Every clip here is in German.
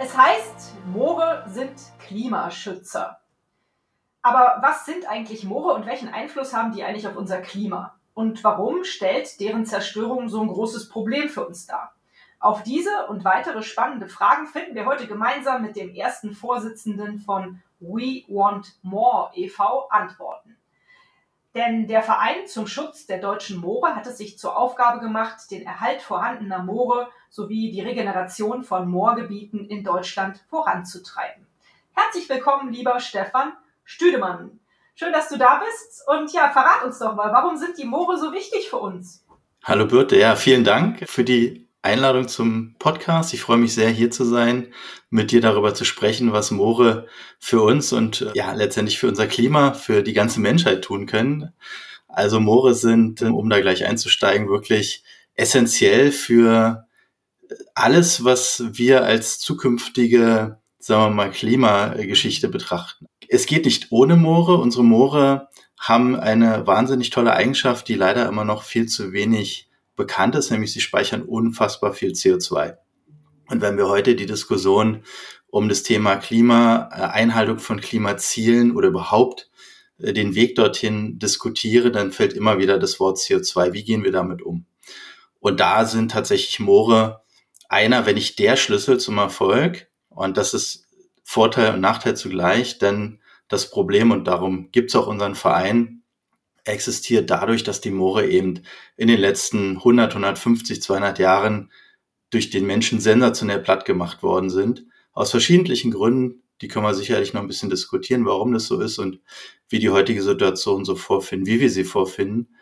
Es heißt, Moore sind Klimaschützer. Aber was sind eigentlich Moore und welchen Einfluss haben die eigentlich auf unser Klima? Und warum stellt deren Zerstörung so ein großes Problem für uns dar? Auf diese und weitere spannende Fragen finden wir heute gemeinsam mit dem ersten Vorsitzenden von We Want More e.V. Antworten. Denn der Verein zum Schutz der deutschen Moore hat es sich zur Aufgabe gemacht, den Erhalt vorhandener Moore sowie die Regeneration von Moorgebieten in Deutschland voranzutreiben. Herzlich willkommen, lieber Stefan Stüdemann. Schön, dass du da bist und ja, verrat uns doch mal, warum sind die Moore so wichtig für uns? Hallo Birte, ja, vielen Dank für die Einladung zum Podcast. Ich freue mich sehr, hier zu sein, mit dir darüber zu sprechen, was Moore für uns und ja, letztendlich für unser Klima, für die ganze Menschheit tun können. Also Moore sind, um da gleich einzusteigen, wirklich essentiell für alles, was wir als zukünftige, sagen wir mal, Klimageschichte betrachten. Es geht nicht ohne Moore. Unsere Moore haben eine wahnsinnig tolle Eigenschaft, die leider immer noch viel zu wenig bekannt ist, nämlich sie speichern unfassbar viel CO2. Und wenn wir heute die Diskussion um das Thema Klima, äh, Einhaltung von Klimazielen oder überhaupt äh, den Weg dorthin diskutieren, dann fällt immer wieder das Wort CO2. Wie gehen wir damit um? Und da sind tatsächlich Moore einer, wenn nicht der Schlüssel zum Erfolg. Und das ist Vorteil und Nachteil zugleich, denn das Problem, und darum gibt es auch unseren Verein, existiert dadurch, dass die Moore eben in den letzten 100, 150, 200 Jahren durch den Menschen sensationell platt gemacht worden sind. Aus verschiedenen Gründen, die können wir sicherlich noch ein bisschen diskutieren, warum das so ist und wie die heutige Situation so vorfinden, wie wir sie vorfinden.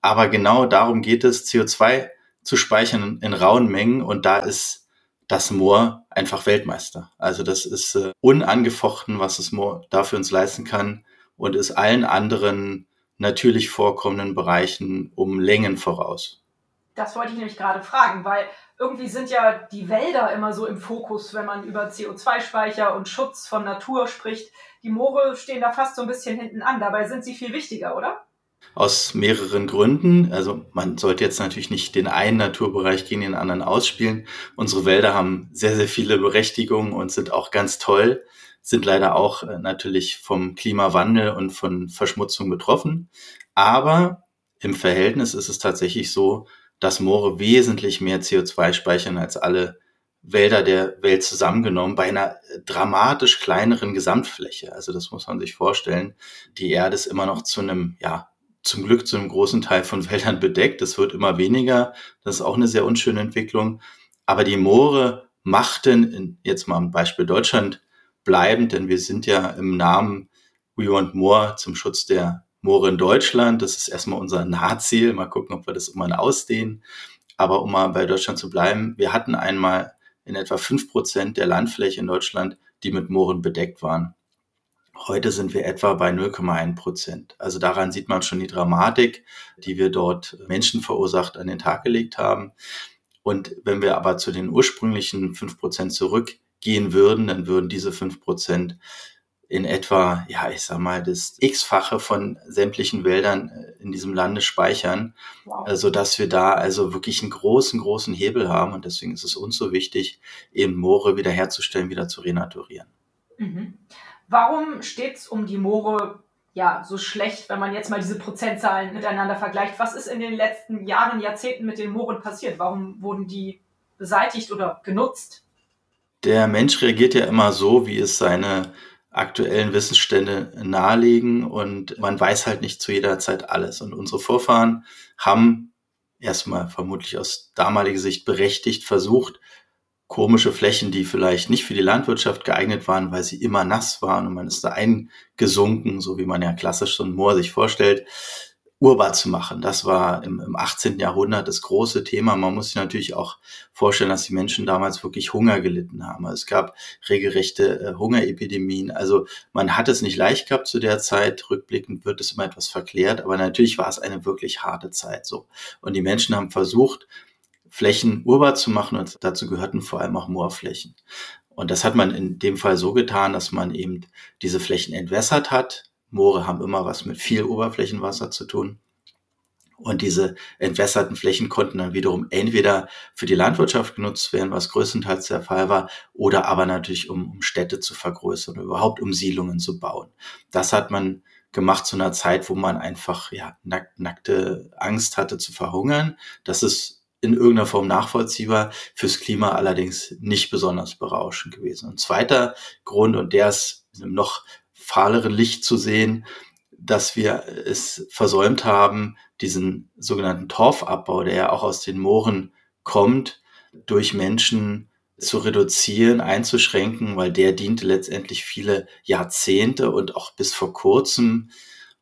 Aber genau darum geht es, CO2 zu speichern in, rauen Mengen und da ist das Moor einfach Weltmeister. Also das ist äh, unangefochten, was das Moor dafür uns leisten kann und ist allen anderen natürlich vorkommenden Bereichen um Längen voraus. Das wollte ich nämlich gerade fragen, weil irgendwie sind ja die Wälder immer so im Fokus, wenn man über CO2-Speicher und Schutz von Natur spricht. Die Moore stehen da fast so ein bisschen hinten an. Dabei sind sie viel wichtiger, oder? Aus mehreren Gründen. Also man sollte jetzt natürlich nicht den einen Naturbereich gegen den anderen ausspielen. Unsere Wälder haben sehr, sehr viele Berechtigungen und sind auch ganz toll sind leider auch äh, natürlich vom Klimawandel und von Verschmutzung betroffen. Aber im Verhältnis ist es tatsächlich so, dass Moore wesentlich mehr CO2 speichern als alle Wälder der Welt zusammengenommen bei einer dramatisch kleineren Gesamtfläche. Also das muss man sich vorstellen. Die Erde ist immer noch zu einem, ja, zum Glück zu einem großen Teil von Wäldern bedeckt. Das wird immer weniger. Das ist auch eine sehr unschöne Entwicklung. Aber die Moore machten, jetzt mal am Beispiel Deutschland, bleiben, denn wir sind ja im Namen We Want More zum Schutz der Moore in Deutschland. Das ist erstmal unser Nahziel. Mal gucken, ob wir das immer ausdehnen. Aber um mal bei Deutschland zu bleiben, wir hatten einmal in etwa fünf Prozent der Landfläche in Deutschland, die mit Mooren bedeckt waren. Heute sind wir etwa bei 0,1 Prozent. Also daran sieht man schon die Dramatik, die wir dort Menschen verursacht an den Tag gelegt haben. Und wenn wir aber zu den ursprünglichen fünf Prozent zurück gehen würden, dann würden diese fünf Prozent in etwa, ja, ich sag mal, das x-fache von sämtlichen Wäldern äh, in diesem Lande speichern, wow. so dass wir da also wirklich einen großen, großen Hebel haben und deswegen ist es uns so wichtig, eben Moore wiederherzustellen, wieder zu renaturieren. Mhm. Warum steht es um die Moore ja so schlecht, wenn man jetzt mal diese Prozentzahlen miteinander vergleicht? Was ist in den letzten Jahren, Jahrzehnten mit den Mooren passiert? Warum wurden die beseitigt oder genutzt? Der Mensch reagiert ja immer so, wie es seine aktuellen Wissensstände nahelegen und man weiß halt nicht zu jeder Zeit alles. Und unsere Vorfahren haben erstmal vermutlich aus damaliger Sicht berechtigt versucht, komische Flächen, die vielleicht nicht für die Landwirtschaft geeignet waren, weil sie immer nass waren und man ist da eingesunken, so wie man ja klassisch so ein Moor sich vorstellt, urbar zu machen. Das war im, im 18. Jahrhundert das große Thema. Man muss sich natürlich auch vorstellen, dass die Menschen damals wirklich Hunger gelitten haben. Es gab regelrechte äh, Hungerepidemien. Also man hat es nicht leicht gehabt zu der Zeit. Rückblickend wird es immer etwas verklärt, aber natürlich war es eine wirklich harte Zeit so. Und die Menschen haben versucht, Flächen urbar zu machen und dazu gehörten vor allem auch Moorflächen. Und das hat man in dem Fall so getan, dass man eben diese Flächen entwässert hat, Moore haben immer was mit viel Oberflächenwasser zu tun. Und diese entwässerten Flächen konnten dann wiederum entweder für die Landwirtschaft genutzt werden, was größtenteils der Fall war, oder aber natürlich um, um Städte zu vergrößern oder überhaupt um Siedlungen zu bauen. Das hat man gemacht zu einer Zeit, wo man einfach ja, nack, nackte Angst hatte zu verhungern. Das ist in irgendeiner Form nachvollziehbar, fürs Klima allerdings nicht besonders berauschend gewesen. Und zweiter Grund, und der ist noch fahleren Licht zu sehen, dass wir es versäumt haben, diesen sogenannten Torfabbau, der ja auch aus den Mooren kommt, durch Menschen zu reduzieren, einzuschränken, weil der diente letztendlich viele Jahrzehnte und auch bis vor kurzem.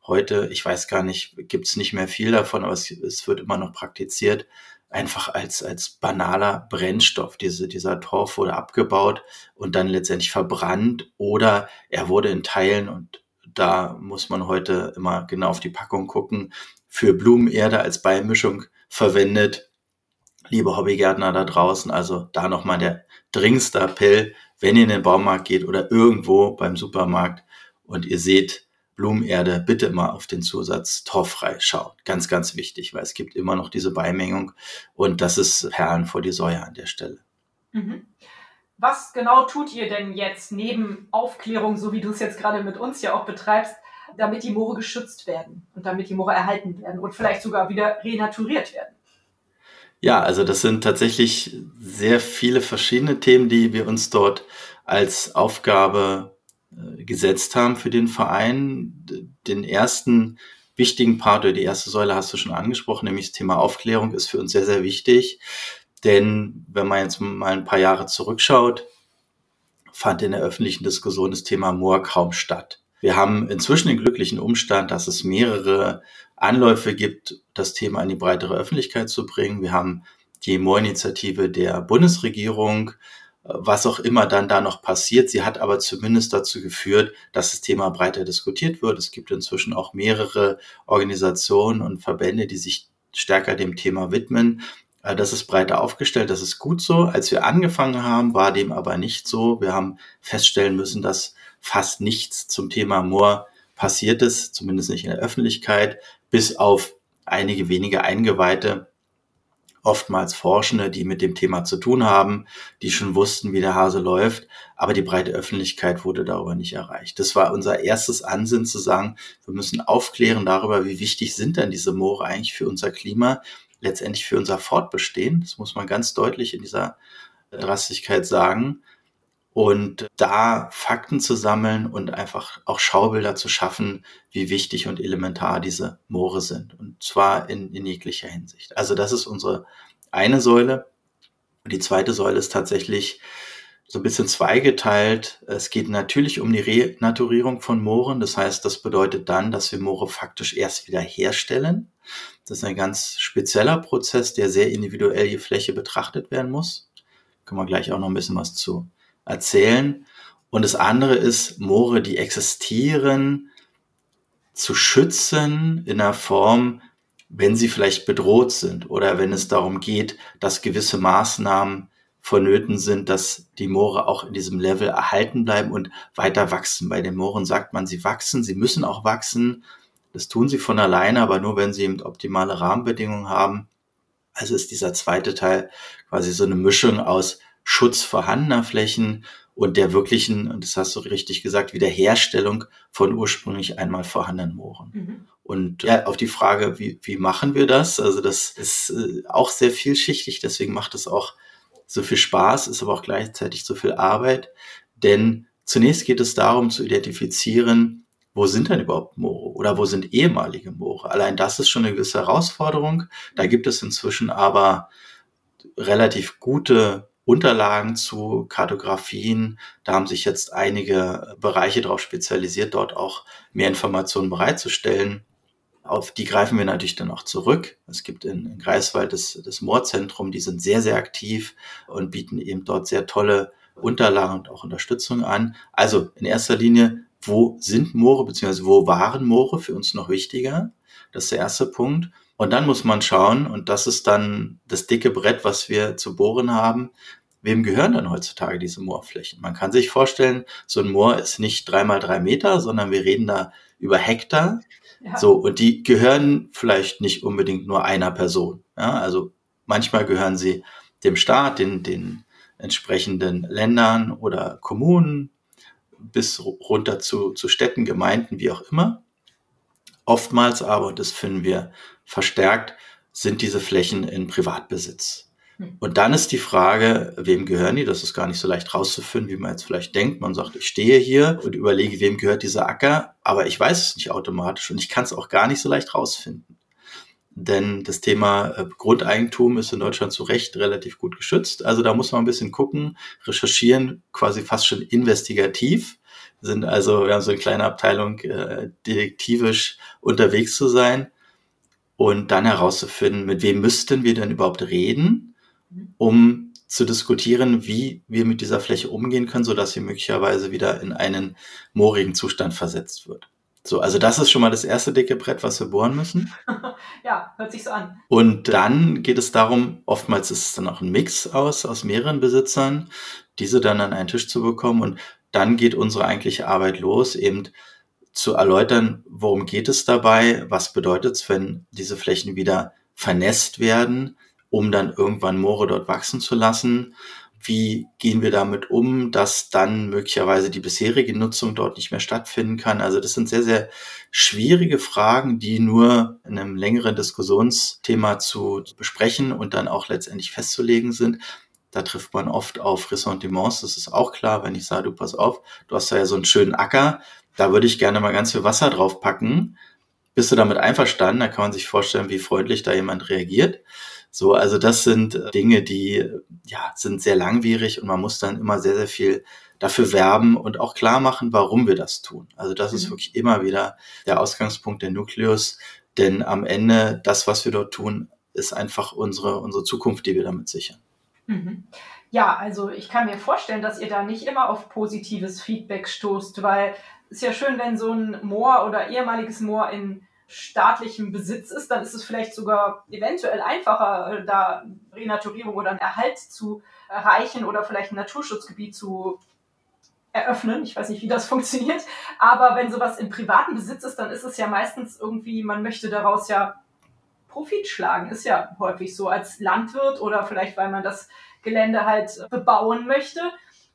Heute, ich weiß gar nicht, gibt es nicht mehr viel davon, aber es, es, wird immer noch praktiziert, einfach als, als banaler Brennstoff. Diese, dieser Torf wurde abgebaut und dann letztendlich verbrannt oder er wurde in Teilen und da muss man heute immer genau auf die Packung gucken, für Blumenerde als Beimischung verwendet. Liebe Hobbygärtner da draußen, also da nochmal der dringendste Appell, wenn ihr in den Baumarkt geht oder irgendwo beim Supermarkt und ihr seht Blumenerde bitte immer auf den Zusatz torffrei schauen. Ganz, ganz wichtig, weil es gibt immer noch diese Beimengung und das ist Perlen vor die Säue an der Stelle. Mhm. Was genau tut ihr denn jetzt neben Aufklärung, so wie du es jetzt gerade mit uns ja auch betreibst, damit die Moore geschützt werden und damit die Moore erhalten werden und vielleicht sogar wieder renaturiert werden? Ja, also das sind tatsächlich sehr viele verschiedene Themen, die wir uns dort als Aufgabe gesetzt haben für den Verein. Den ersten wichtigen Part oder die erste Säule hast du schon angesprochen, nämlich das Thema Aufklärung ist für uns sehr, sehr wichtig. Denn wenn man jetzt mal ein paar Jahre zurückschaut, fand in der öffentlichen Diskussion das Thema Moor kaum statt. Wir haben inzwischen den glücklichen Umstand, dass es mehrere Anläufe gibt, das Thema an die breitere Öffentlichkeit zu bringen. Wir haben die Moorinitiative der Bundesregierung, was auch immer dann da noch passiert. Sie hat aber zumindest dazu geführt, dass das Thema breiter diskutiert wird. Es gibt inzwischen auch mehrere Organisationen und Verbände, die sich stärker dem Thema widmen. Äh, das ist breiter aufgestellt, das ist gut so. Als wir angefangen haben, war dem aber nicht so. Wir haben feststellen müssen, dass fast nichts zum Thema Moor passiert ist, zumindest nicht in der Öffentlichkeit, bis auf einige wenige Eingeweihte, oftmals Forschende, die mit dem Thema zu tun haben, die schon wussten, wie der Hase läuft, aber die breite Öffentlichkeit wurde darüber nicht erreicht. Das war unser erstes Ansinnen zu sagen, wir müssen aufklären darüber, wie wichtig sind denn diese Moore eigentlich für unser Klima, letztendlich für unser Fortbestehen. Das muss man ganz deutlich in dieser Drastigkeit sagen und da Fakten zu sammeln und einfach auch Schaubilder zu schaffen, wie wichtig und elementar diese Moore sind. Und zwar in, in jeglicher Hinsicht. Also das ist unsere eine Säule. Und die zweite Säule ist tatsächlich so ein bisschen zweigeteilt. Es geht natürlich um die Renaturierung von Mooren. Das heißt, das bedeutet dann, dass wir Moore faktisch erst wieder herstellen. Das ist ein ganz spezieller Prozess, der sehr individuell je Fläche betrachtet werden muss. Können wir gleich auch noch ein bisschen was zu erzählen. Und das andere ist, Moore, die existieren, zu schützen in einer Form, wenn sie vielleicht bedroht sind oder wenn es darum geht, dass gewisse Maßnahmen vonnöten sind, dass die Moore auch in diesem Level erhalten bleiben und weiter wachsen. Bei den Mooren sagt man, sie wachsen, sie müssen auch wachsen. Das tun sie von alleine, aber nur wenn sie eben optimale Rahmenbedingungen haben. Also ist dieser zweite Teil quasi so eine Mischung aus Schutz vorhandener Flächen und der wirklichen, und das hast du richtig gesagt, Wiederherstellung von ursprünglich einmal vorhandenen Mooren. Mhm. Und ja, auf die Frage, wie, wie machen wir das? Also das ist äh, auch sehr vielschichtig, deswegen macht es auch so viel Spaß, ist aber auch gleichzeitig so viel Arbeit. Denn zunächst geht es darum zu identifizieren, wo sind denn überhaupt Moore oder wo sind ehemalige Moore? Allein das ist schon eine gewisse Herausforderung. Da gibt es inzwischen aber relativ gute Unterlagen zu Kartografien. Da haben sich jetzt einige Bereiche darauf spezialisiert, dort auch mehr Informationen bereitzustellen. Auf die greifen wir natürlich dann auch zurück. Es gibt in, Greifswald das, das Moorzentrum, die sind sehr, sehr aktiv und bieten eben dort sehr tolle Unterlagen und auch Unterstützung an. Also in erster Linie, wo sind Moore, beziehungsweise wo waren Moore für uns noch wichtiger? Das ist der erste Punkt. Und dann muss man schauen, und das ist dann das dicke Brett, was wir zu bohren haben, wem gehören dann heutzutage diese Moorflächen? Man kann sich vorstellen, so ein Moor ist nicht dreimal drei Meter, sondern wir reden da über Hektar. Ja. So, und die gehören vielleicht nicht unbedingt nur einer Person. Ja, also manchmal gehören sie dem Staat, den, den entsprechenden Ländern oder Kommunen bis runter zu, zu Städten, Gemeinden, wie auch immer. Oftmals aber, und das finden wir verstärkt, sind diese Flächen in Privatbesitz. Hm. Und dann ist die Frage, wem gehören die? Das ist gar nicht so leicht rauszufinden, wie man jetzt vielleicht denkt. Man sagt, ich stehe hier und überlege, wem gehört dieser Acker, aber ich weiß es nicht automatisch und ich kann es auch gar nicht so leicht rausfinden. Denn das Thema äh, Grundeigentum ist in Deutschland zu Recht relativ gut geschützt. Also da muss man ein bisschen gucken, recherchieren, quasi fast schon investigativ. sind also, wir haben so eine kleine Abteilung, äh, detektivisch unterwegs zu sein und dann herauszufinden, mit wem müssten wir denn überhaupt reden um zu diskutieren, wie wir mit dieser Fläche umgehen können, so dass sie möglicherweise wieder in einen moorigen Zustand versetzt wird. So, also das ist schon mal das erste dicke Brett, was wir bohren müssen. ja, hört sich so an. Und dann geht es darum, oftmals ist es dann auch ein Mix aus, aus mehreren Besitzern, diese dann an einen Tisch zu bekommen. Und dann geht unsere eigentliche Arbeit los, eben zu erläutern, worum geht es dabei, was bedeutet es, wenn diese Flächen wieder vernässt werden, um dann irgendwann Moore dort wachsen zu lassen. Wie gehen wir damit um, dass dann möglicherweise die bisherige Nutzung dort nicht mehr stattfinden kann? Also das sind sehr, sehr schwierige Fragen, die nur in einem längeren Diskussionsthema zu besprechen und dann auch letztendlich festzulegen sind. Da trifft man oft auf Ressentiments, das ist auch klar, wenn ich sage, du pass auf, du hast da ja so einen schönen Acker, da würde ich gerne mal ganz viel Wasser drauf packen. Bist du damit einverstanden? Da kann man sich vorstellen, wie freundlich da jemand reagiert. So, also das sind äh, Dinge, die ja sind sehr langwierig und man muss dann immer sehr, sehr viel dafür werben und auch klar machen, warum wir das tun. Also das mhm. ist wirklich immer wieder der Ausgangspunkt der Nukleus, denn am Ende das, was wir dort tun, ist einfach unsere, unsere Zukunft, die wir damit sichern. Mhm. Ja, also ich kann mir vorstellen, dass ihr da nicht immer auf positives Feedback stoßt, weil es ist ja schön, wenn so ein Moor oder ehemaliges Moor in staatlichem Besitz ist, dann ist es vielleicht sogar eventuell einfacher, äh, da Renaturierung oder einen Erhalt zu erreichen oder vielleicht ein Naturschutzgebiet zu eröffnen. Ich weiß nicht, wie das funktioniert. Aber wenn sowas im privaten Besitz ist, dann ist es ja meistens irgendwie, man möchte daraus ja Profit schlagen. Ist ja häufig so als Landwirt oder vielleicht, weil man das Gelände halt bebauen möchte.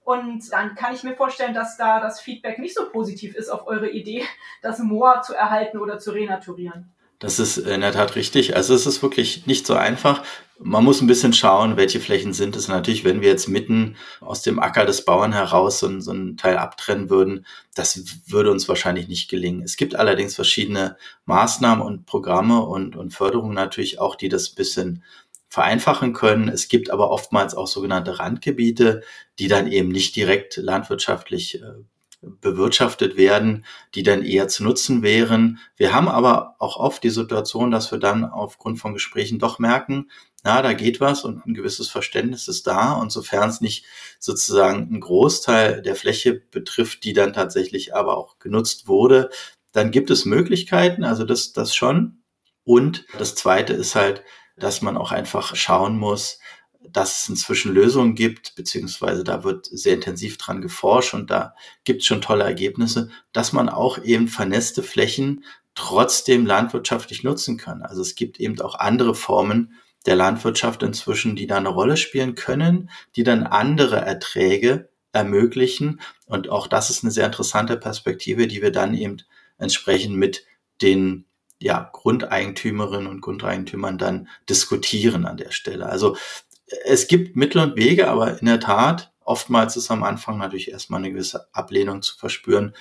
Und dann kann ich mir vorstellen, dass da das Feedback nicht so positiv ist auf eure Idee, das Moor zu erhalten oder zu renaturieren. Das ist in der Tat richtig. Also es ist wirklich nicht so einfach. Man muss ein bisschen schauen, welche Flächen sind es. Natürlich, wenn wir jetzt mitten aus dem Acker des Bauern heraus so, so einen Teil abtrennen würden, das würde uns wahrscheinlich nicht gelingen. Es gibt allerdings verschiedene Maßnahmen und Programme und, und Förderungen natürlich auch, die das ein bisschen vereinfachen können. Es gibt aber oftmals auch sogenannte Randgebiete, die dann eben nicht direkt landwirtschaftlich äh, bewirtschaftet werden, die dann eher zu nutzen wären. Wir haben aber auch oft die Situation, dass wir dann aufgrund von Gesprächen doch merken, na, da geht was und ein gewisses Verständnis ist da. Und sofern es nicht sozusagen einen Großteil der Fläche betrifft, die dann tatsächlich aber auch genutzt wurde, dann gibt es Möglichkeiten, also das, das schon. Und das zweite ist halt, dass man auch einfach schauen muss, dass es inzwischen Lösungen gibt, beziehungsweise da wird sehr intensiv dran geforscht und da gibt es schon tolle Ergebnisse, dass man auch eben vernässte Flächen trotzdem landwirtschaftlich nutzen kann. Also es gibt eben auch andere Formen der Landwirtschaft inzwischen, die da eine Rolle spielen können, die dann andere Erträge ermöglichen. Und auch das ist eine sehr interessante Perspektive, die wir dann eben entsprechend mit den ja, Grundeigentümerinnen und Grundeigentümern dann diskutieren an der Stelle. Also es gibt Mittel und Wege, aber in der Tat, oftmals ist am Anfang natürlich erstmal eine gewisse Ablehnung zu verspüren,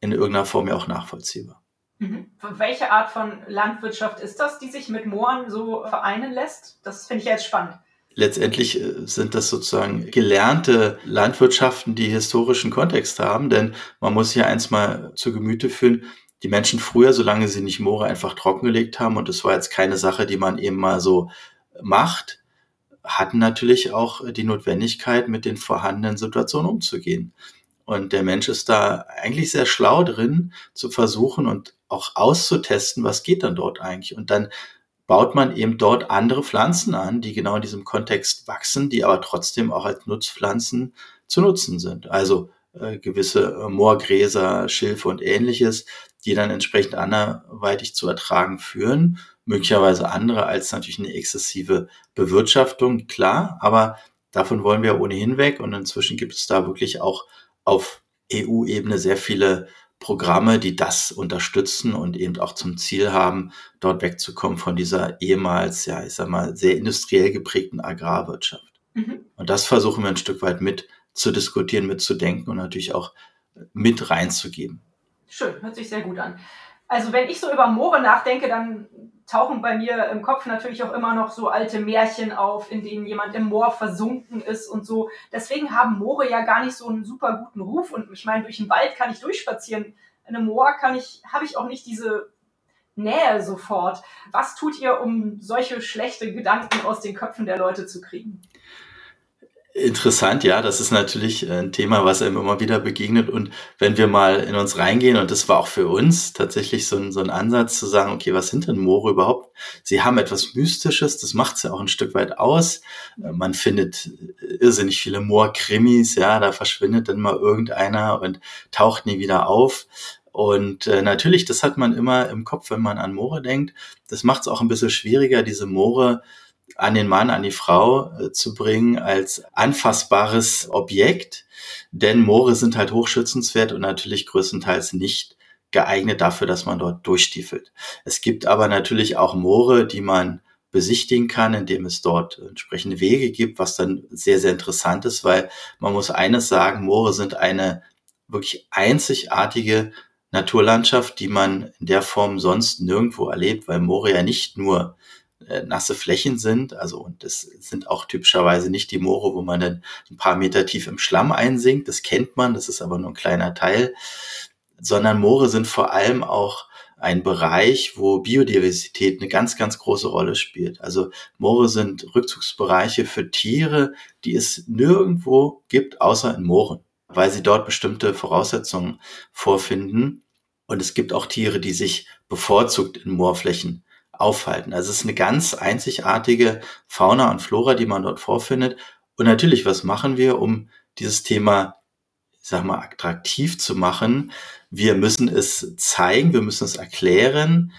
in irgendeiner Form ja auch nachvollziehbar. Mhm. Welche Art von Landwirtschaft ist das, die sich mit Mooren so vereinen lässt? Das finde ich jetzt spannend. Letztendlich äh, sind das sozusagen gelernte Landwirtschaften, die historischen Kontext haben, denn man muss hier eins mal zu Gemüte führen, die Menschen früher, solange sie nicht Moore einfach trockengelegt haben, und das war jetzt keine Sache, die man eben mal so macht, hatten natürlich auch die Notwendigkeit, mit den vorhandenen Situationen umzugehen. Und der Mensch ist da eigentlich sehr schlau drin, zu versuchen und auch auszutesten, was geht dann dort eigentlich. Und dann baut man eben dort andere Pflanzen an, die genau in diesem Kontext wachsen, die aber trotzdem auch als Nutzpflanzen zu nutzen sind. Also äh, gewisse äh, Moorgräser, Schilfe und ähnliches, die dann entsprechend anderweitig zu ertragen führen. Möglicherweise andere als natürlich eine exzessive Bewirtschaftung, klar, aber davon wollen wir ohnehin weg und inzwischen gibt es da wirklich auch auf EU-Ebene sehr viele Programme, die das unterstützen und eben auch zum Ziel haben, dort wegzukommen von dieser ehemals, ja, ich sag mal, sehr industriell geprägten Agrarwirtschaft. Mhm. Und das versuchen wir ein Stück weit mit zu diskutieren, mitzudenken und natürlich auch mit reinzugeben. Schön, hört sich sehr gut an. Also wenn ich so über Moore nachdenke, dann tauchen bei mir im Kopf natürlich auch immer noch so alte Märchen auf, in denen jemand im Moor versunken ist und so. Deswegen haben Moore ja gar nicht so einen super guten Ruf. Und ich meine, durch den Wald kann ich durchspazieren. In einem Moor kann ich, habe ich auch nicht diese Nähe sofort. Was tut ihr, um solche schlechte Gedanken aus den Köpfen der Leute zu kriegen? Interessant, ja, das ist natürlich ein Thema, was einem immer wieder begegnet. Und wenn wir mal in uns reingehen, und das war auch für uns tatsächlich so ein, so ein Ansatz zu sagen, okay, was sind denn Moore überhaupt? Sie haben etwas Mystisches, das macht ja auch ein Stück weit aus. Man findet irrsinnig viele Moor-Krimis, ja, da verschwindet dann mal irgendeiner und taucht nie wieder auf. Und äh, natürlich, das hat man immer im Kopf, wenn man an Moore denkt. Das macht es auch ein bisschen schwieriger, diese Moore an den Mann, an die Frau äh, zu bringen als anfassbares Objekt. Denn Moore sind halt hochschützenswert und natürlich größtenteils nicht geeignet dafür, dass man dort durchstiefelt. Es gibt aber natürlich auch Moore, die man besichtigen kann, indem es dort entsprechende Wege gibt, was dann sehr, sehr interessant ist, weil man muss eines sagen, Moore sind eine wirklich einzigartige Naturlandschaft, die man in der Form sonst nirgendwo erlebt, weil Moore ja nicht nur äh, nasse Flächen sind. Also und das sind auch typischerweise nicht die Moore, wo man dann ein paar Meter tief im Schlamm einsinkt. Das kennt man, das ist aber nur ein kleiner Teil. Sondern Moore sind vor allem auch ein Bereich, wo Biodiversität eine ganz, ganz große Rolle spielt. Also Moore sind Rückzugsbereiche für Tiere, die es nirgendwo gibt, außer in Mooren, weil sie dort bestimmte Voraussetzungen vorfinden. Und es gibt auch Tiere, die sich bevorzugt in Moorflächen aufhalten. Also es ist eine ganz einzigartige Fauna und Flora, die man dort vorfindet. Und natürlich, was machen wir, um dieses Thema, ich sag mal, attraktiv zu machen? Wir müssen es zeigen, wir müssen es erklären.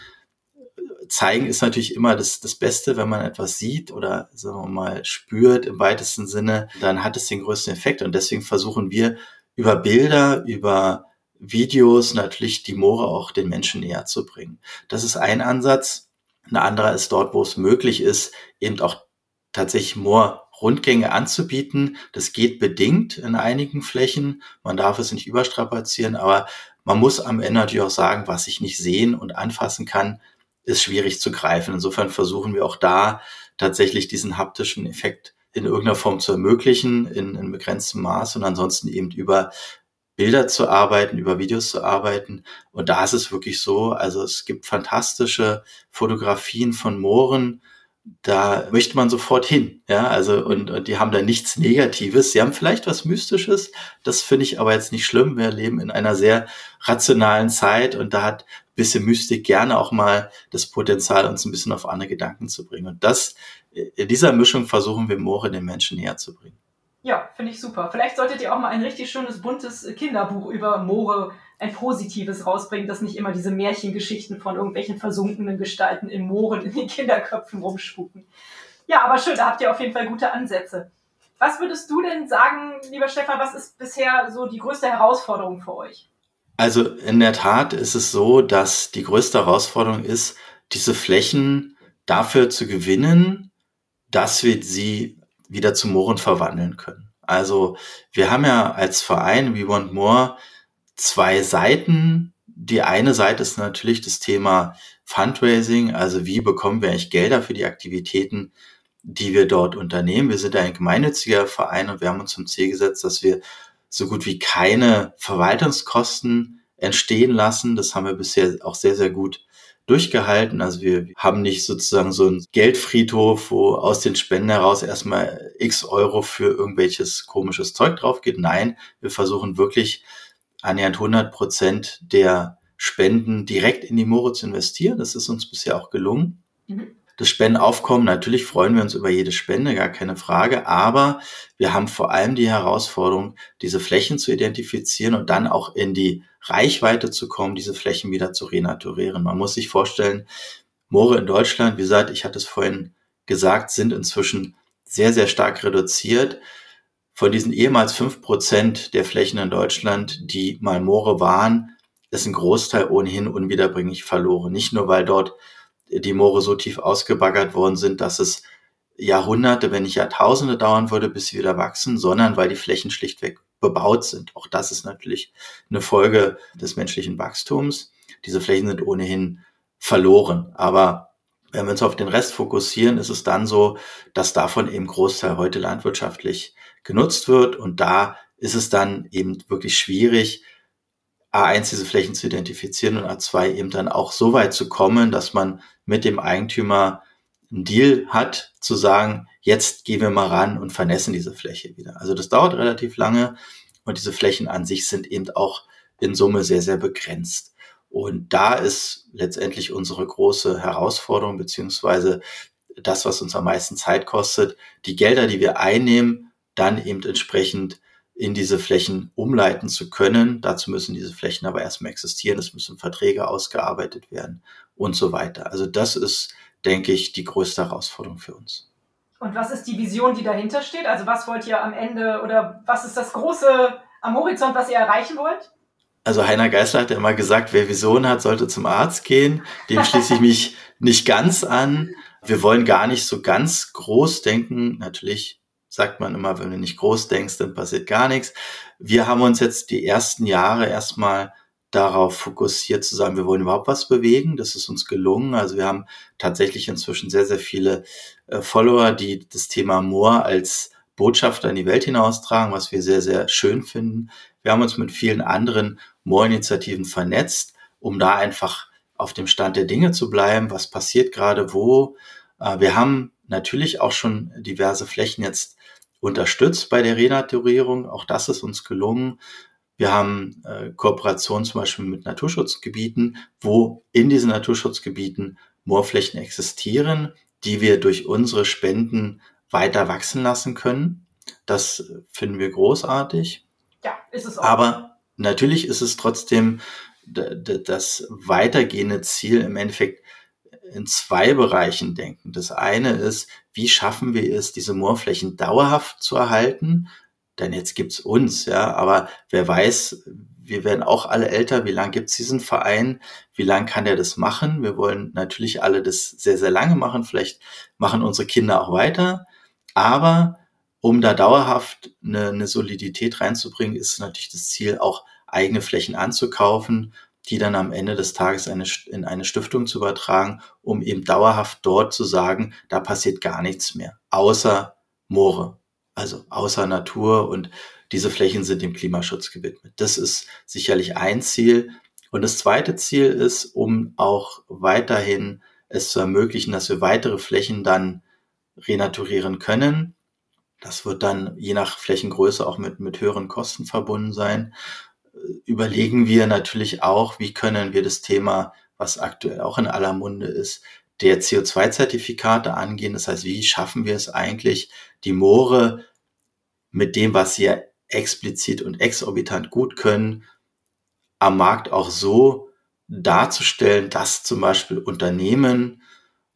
Zeigen ist natürlich immer das, das Beste, wenn man etwas sieht oder sagen wir mal spürt im weitesten Sinne, dann hat es den größten Effekt. Und deswegen versuchen wir über Bilder, über Videos natürlich die Moore auch den Menschen näher zu bringen. Das ist ein Ansatz. Ein anderer ist dort, wo es möglich ist, eben auch tatsächlich Moor-Rundgänge anzubieten. Das geht bedingt in einigen Flächen. Man darf es nicht überstrapazieren, aber man muss am Ende natürlich auch sagen, was ich nicht sehen und anfassen kann, ist schwierig zu greifen. Insofern versuchen wir auch da tatsächlich diesen haptischen Effekt in irgendeiner Form zu ermöglichen, in, in begrenztem Maß und ansonsten eben über Bilder zu arbeiten, über Videos zu arbeiten. Und da ist es wirklich so, also es gibt fantastische Fotografien von Mooren, da möchte man sofort hin, ja, also und, und die haben da nichts Negatives. Sie haben vielleicht was Mystisches, das finde ich aber jetzt nicht schlimm. Wir leben in einer sehr rationalen Zeit und da hat ein bisschen Mystik gerne auch mal das Potenzial, uns ein bisschen auf andere Gedanken zu bringen. Und das, in dieser Mischung versuchen wir Moore den Menschen näher zu bringen. Ja, finde ich super. Vielleicht solltet ihr auch mal ein richtig schönes, buntes Kinderbuch über Moore, ein positives rausbringen, dass nicht immer diese Märchengeschichten von irgendwelchen versunkenen Gestalten in Mooren in den Kinderköpfen rumspuken. Ja, aber schön, da habt ihr auf jeden Fall gute Ansätze. Was würdest du denn sagen, lieber Stefan, was ist bisher so die größte Herausforderung für euch? Also in der Tat ist es so, dass die größte Herausforderung ist, diese Flächen dafür zu gewinnen, dass wir sie wieder zu Mooren verwandeln können. Also wir haben ja als Verein We Want More zwei Seiten. Die eine Seite ist natürlich das Thema Fundraising, also wie bekommen wir eigentlich Gelder für die Aktivitäten, die wir dort unternehmen. Wir sind ein gemeinnütziger Verein und wir haben uns zum Ziel gesetzt, dass wir so gut wie keine Verwaltungskosten entstehen lassen. Das haben wir bisher auch sehr, sehr gut durchgehalten. Also wir haben nicht sozusagen so einen Geldfriedhof, wo aus den Spenden heraus erstmal x Euro für irgendwelches komisches Zeug drauf geht. Nein, wir versuchen wirklich annähernd 100 Prozent der Spenden direkt in die Moore zu investieren. Das ist uns bisher auch gelungen. Mhm. Das Spendenaufkommen, natürlich freuen wir uns über jede Spende, gar keine Frage, aber wir haben vor allem die Herausforderung, diese Flächen zu identifizieren und dann auch in die Reichweite zu kommen, diese Flächen wieder zu renaturieren. Man muss sich vorstellen, Moore in Deutschland, wie gesagt, ich hatte es vorhin gesagt, sind inzwischen sehr, sehr stark reduziert. Von diesen ehemals fünf Prozent der Flächen in Deutschland, die mal Moore waren, ist ein Großteil ohnehin unwiederbringlich verloren. Nicht nur, weil dort die Moore so tief ausgebaggert worden sind, dass es Jahrhunderte, wenn nicht Jahrtausende dauern würde, bis sie wieder wachsen, sondern weil die Flächen schlichtweg bebaut sind. Auch das ist natürlich eine Folge des menschlichen Wachstums. Diese Flächen sind ohnehin verloren. Aber wenn wir uns auf den Rest fokussieren, ist es dann so, dass davon eben Großteil heute landwirtschaftlich genutzt wird. Und da ist es dann eben wirklich schwierig, A1 diese Flächen zu identifizieren und A2 eben dann auch so weit zu kommen, dass man mit dem Eigentümer einen Deal hat, zu sagen, jetzt gehen wir mal ran und vernässen diese Fläche wieder. Also das dauert relativ lange und diese Flächen an sich sind eben auch in Summe sehr, sehr begrenzt. Und da ist letztendlich unsere große Herausforderung, beziehungsweise das, was uns am meisten Zeit kostet, die Gelder, die wir einnehmen, dann eben entsprechend in diese Flächen umleiten zu können. Dazu müssen diese Flächen aber erstmal existieren, es müssen Verträge ausgearbeitet werden und so weiter. Also das ist, denke ich, die größte Herausforderung für uns. Und was ist die Vision, die dahinter steht? Also was wollt ihr am Ende oder was ist das große am Horizont, was ihr erreichen wollt? Also Heiner Geißler hat ja immer gesagt, wer Vision hat, sollte zum Arzt gehen. Dem schließe ich mich nicht ganz an. Wir wollen gar nicht so ganz groß denken. Natürlich sagt man immer, wenn du nicht groß denkst, dann passiert gar nichts. Wir haben uns jetzt die ersten Jahre erstmal darauf fokussiert zu sagen, wir wollen überhaupt was bewegen. Das ist uns gelungen. Also wir haben tatsächlich inzwischen sehr, sehr viele äh, Follower, die das Thema Moor als Botschafter in die Welt hinaustragen, was wir sehr, sehr schön finden. Wir haben uns mit vielen anderen Moor-Initiativen vernetzt, um da einfach auf dem Stand der Dinge zu bleiben. Was passiert gerade wo? Äh, wir haben natürlich auch schon diverse Flächen jetzt unterstützt bei der Renaturierung. Auch das ist uns gelungen. Wir haben äh, Kooperationen zum Beispiel mit Naturschutzgebieten, wo in diesen Naturschutzgebieten Moorflächen existieren, die wir durch unsere Spenden weiter wachsen lassen können. Das finden wir großartig. Ja, ist es auch. Aber natürlich ist es trotzdem das weitergehende Ziel im Endeffekt in zwei Bereichen denken. Das eine ist, wie schaffen wir es, diese Moorflächen dauerhaft zu erhalten? Denn jetzt gibt's uns, ja, aber wer weiß, wir werden auch alle älter, wie lange gibt's diesen Verein, wie lange kann der das machen? Wir wollen natürlich alle das sehr, sehr lange machen, vielleicht machen unsere Kinder auch weiter, aber um da dauerhaft eine, eine Solidität reinzubringen, ist natürlich das Ziel, auch eigene Flächen anzukaufen die dann am Ende des Tages eine, in eine Stiftung zu übertragen, um eben dauerhaft dort zu sagen, da passiert gar nichts mehr, außer Moore, also außer Natur und diese Flächen sind dem Klimaschutz gewidmet. Das ist sicherlich ein Ziel. Und das zweite Ziel ist, um auch weiterhin es zu ermöglichen, dass wir weitere Flächen dann renaturieren können. Das wird dann je nach Flächengröße auch mit, mit höheren Kosten verbunden sein überlegen wir natürlich auch, wie können wir das Thema, was aktuell auch in aller Munde ist, der CO2-Zertifikate angehen. Das heißt, wie schaffen wir es eigentlich, die Moore mit dem, was sie ja explizit und exorbitant gut können, am Markt auch so darzustellen, dass zum Beispiel Unternehmen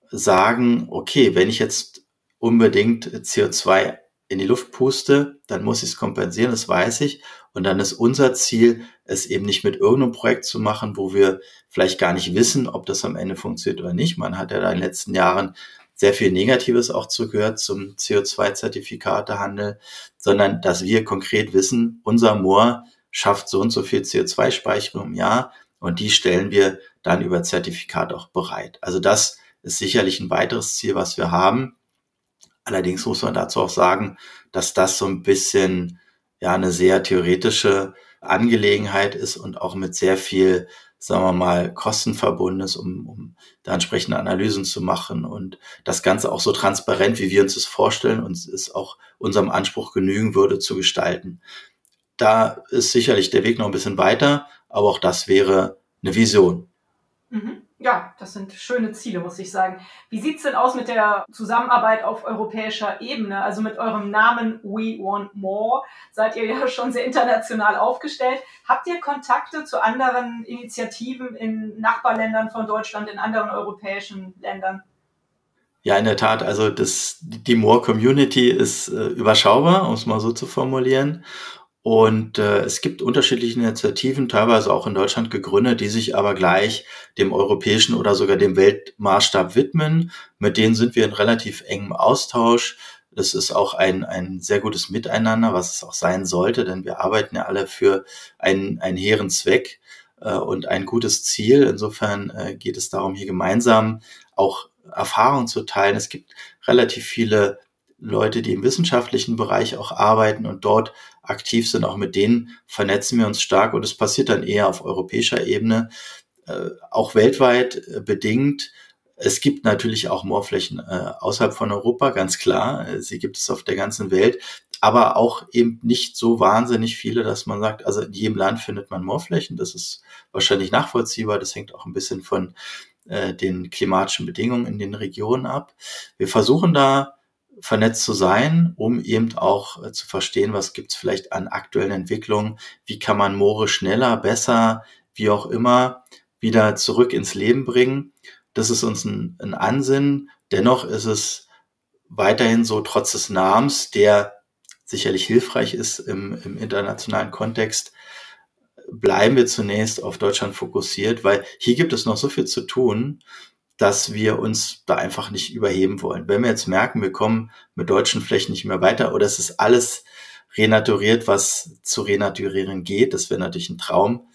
sagen, okay, wenn ich jetzt unbedingt CO2 in die Luft puste, dann muss ich es kompensieren, das weiß ich. Und dann ist unser Ziel, es eben nicht mit irgendeinem Projekt zu machen, wo wir vielleicht gar nicht wissen, ob das am Ende funktioniert oder nicht. Man hat ja da in den letzten Jahren sehr viel Negatives auch zugehört zum CO2-Zertifikatehandel, sondern dass wir konkret wissen, unser Moor schafft so und so viel CO2-Speicherung im Jahr und die stellen wir dann über Zertifikat auch bereit. Also das ist sicherlich ein weiteres Ziel, was wir haben. Allerdings muss man dazu auch sagen, dass das so ein bisschen ja eine sehr theoretische Angelegenheit ist und auch mit sehr viel, sagen wir mal, Kosten verbunden ist, um, um da entsprechende Analysen zu machen und das Ganze auch so transparent, wie wir uns das vorstellen und es auch unserem Anspruch genügen würde, zu gestalten. Da ist sicherlich der Weg noch ein bisschen weiter, aber auch das wäre eine Vision. Mhm. Ja, das sind schöne Ziele, muss ich sagen. Wie sieht's denn aus mit der Zusammenarbeit auf europäischer Ebene? Also mit eurem Namen We Want More seid ihr ja schon sehr international aufgestellt. Habt ihr Kontakte zu anderen Initiativen in Nachbarländern von Deutschland, in anderen europäischen Ländern? Ja, in der Tat. Also das, die More Community ist äh, überschaubar, um es mal so zu formulieren. Und äh, es gibt unterschiedliche Initiativen, teilweise auch in Deutschland gegründet, die sich aber gleich dem europäischen oder sogar dem Weltmaßstab widmen. Mit denen sind wir in relativ engem Austausch. Das ist auch ein, ein sehr gutes Miteinander, was es auch sein sollte, denn wir arbeiten ja alle für einen, einen hehren Zweck äh, und ein gutes Ziel. Insofern äh, geht es darum, hier gemeinsam auch Erfahrungen zu teilen. Es gibt relativ viele Leute, die im wissenschaftlichen Bereich auch arbeiten und dort aktiv sind, auch mit denen vernetzen wir uns stark und es passiert dann eher auf europäischer Ebene, äh, auch weltweit äh, bedingt. Es gibt natürlich auch Moorflächen äh, außerhalb von Europa, ganz klar. Sie gibt es auf der ganzen Welt, aber auch eben nicht so wahnsinnig viele, dass man sagt, also in jedem Land findet man Moorflächen. Das ist wahrscheinlich nachvollziehbar. Das hängt auch ein bisschen von den klimatischen Bedingungen in den Regionen ab. Wir versuchen da vernetzt zu sein, um eben auch äh, zu verstehen, was gibt's vielleicht an aktuellen Entwicklungen, wie kann man Moore schneller, besser, wie auch immer, wieder zurück ins Leben bringen. Das ist uns ein, ein Ansinnen. Dennoch ist es weiterhin so, trotz des Namens, der sicherlich hilfreich ist im, im internationalen Kontext, bleiben wir zunächst auf Deutschland fokussiert, weil hier gibt es noch so viel zu tun dass wir uns da einfach nicht überheben wollen. Wenn wir jetzt merken, wir kommen mit deutschen Flächen nicht mehr weiter oder es ist alles renaturiert, was zu renaturieren geht, das wäre natürlich ein Traum,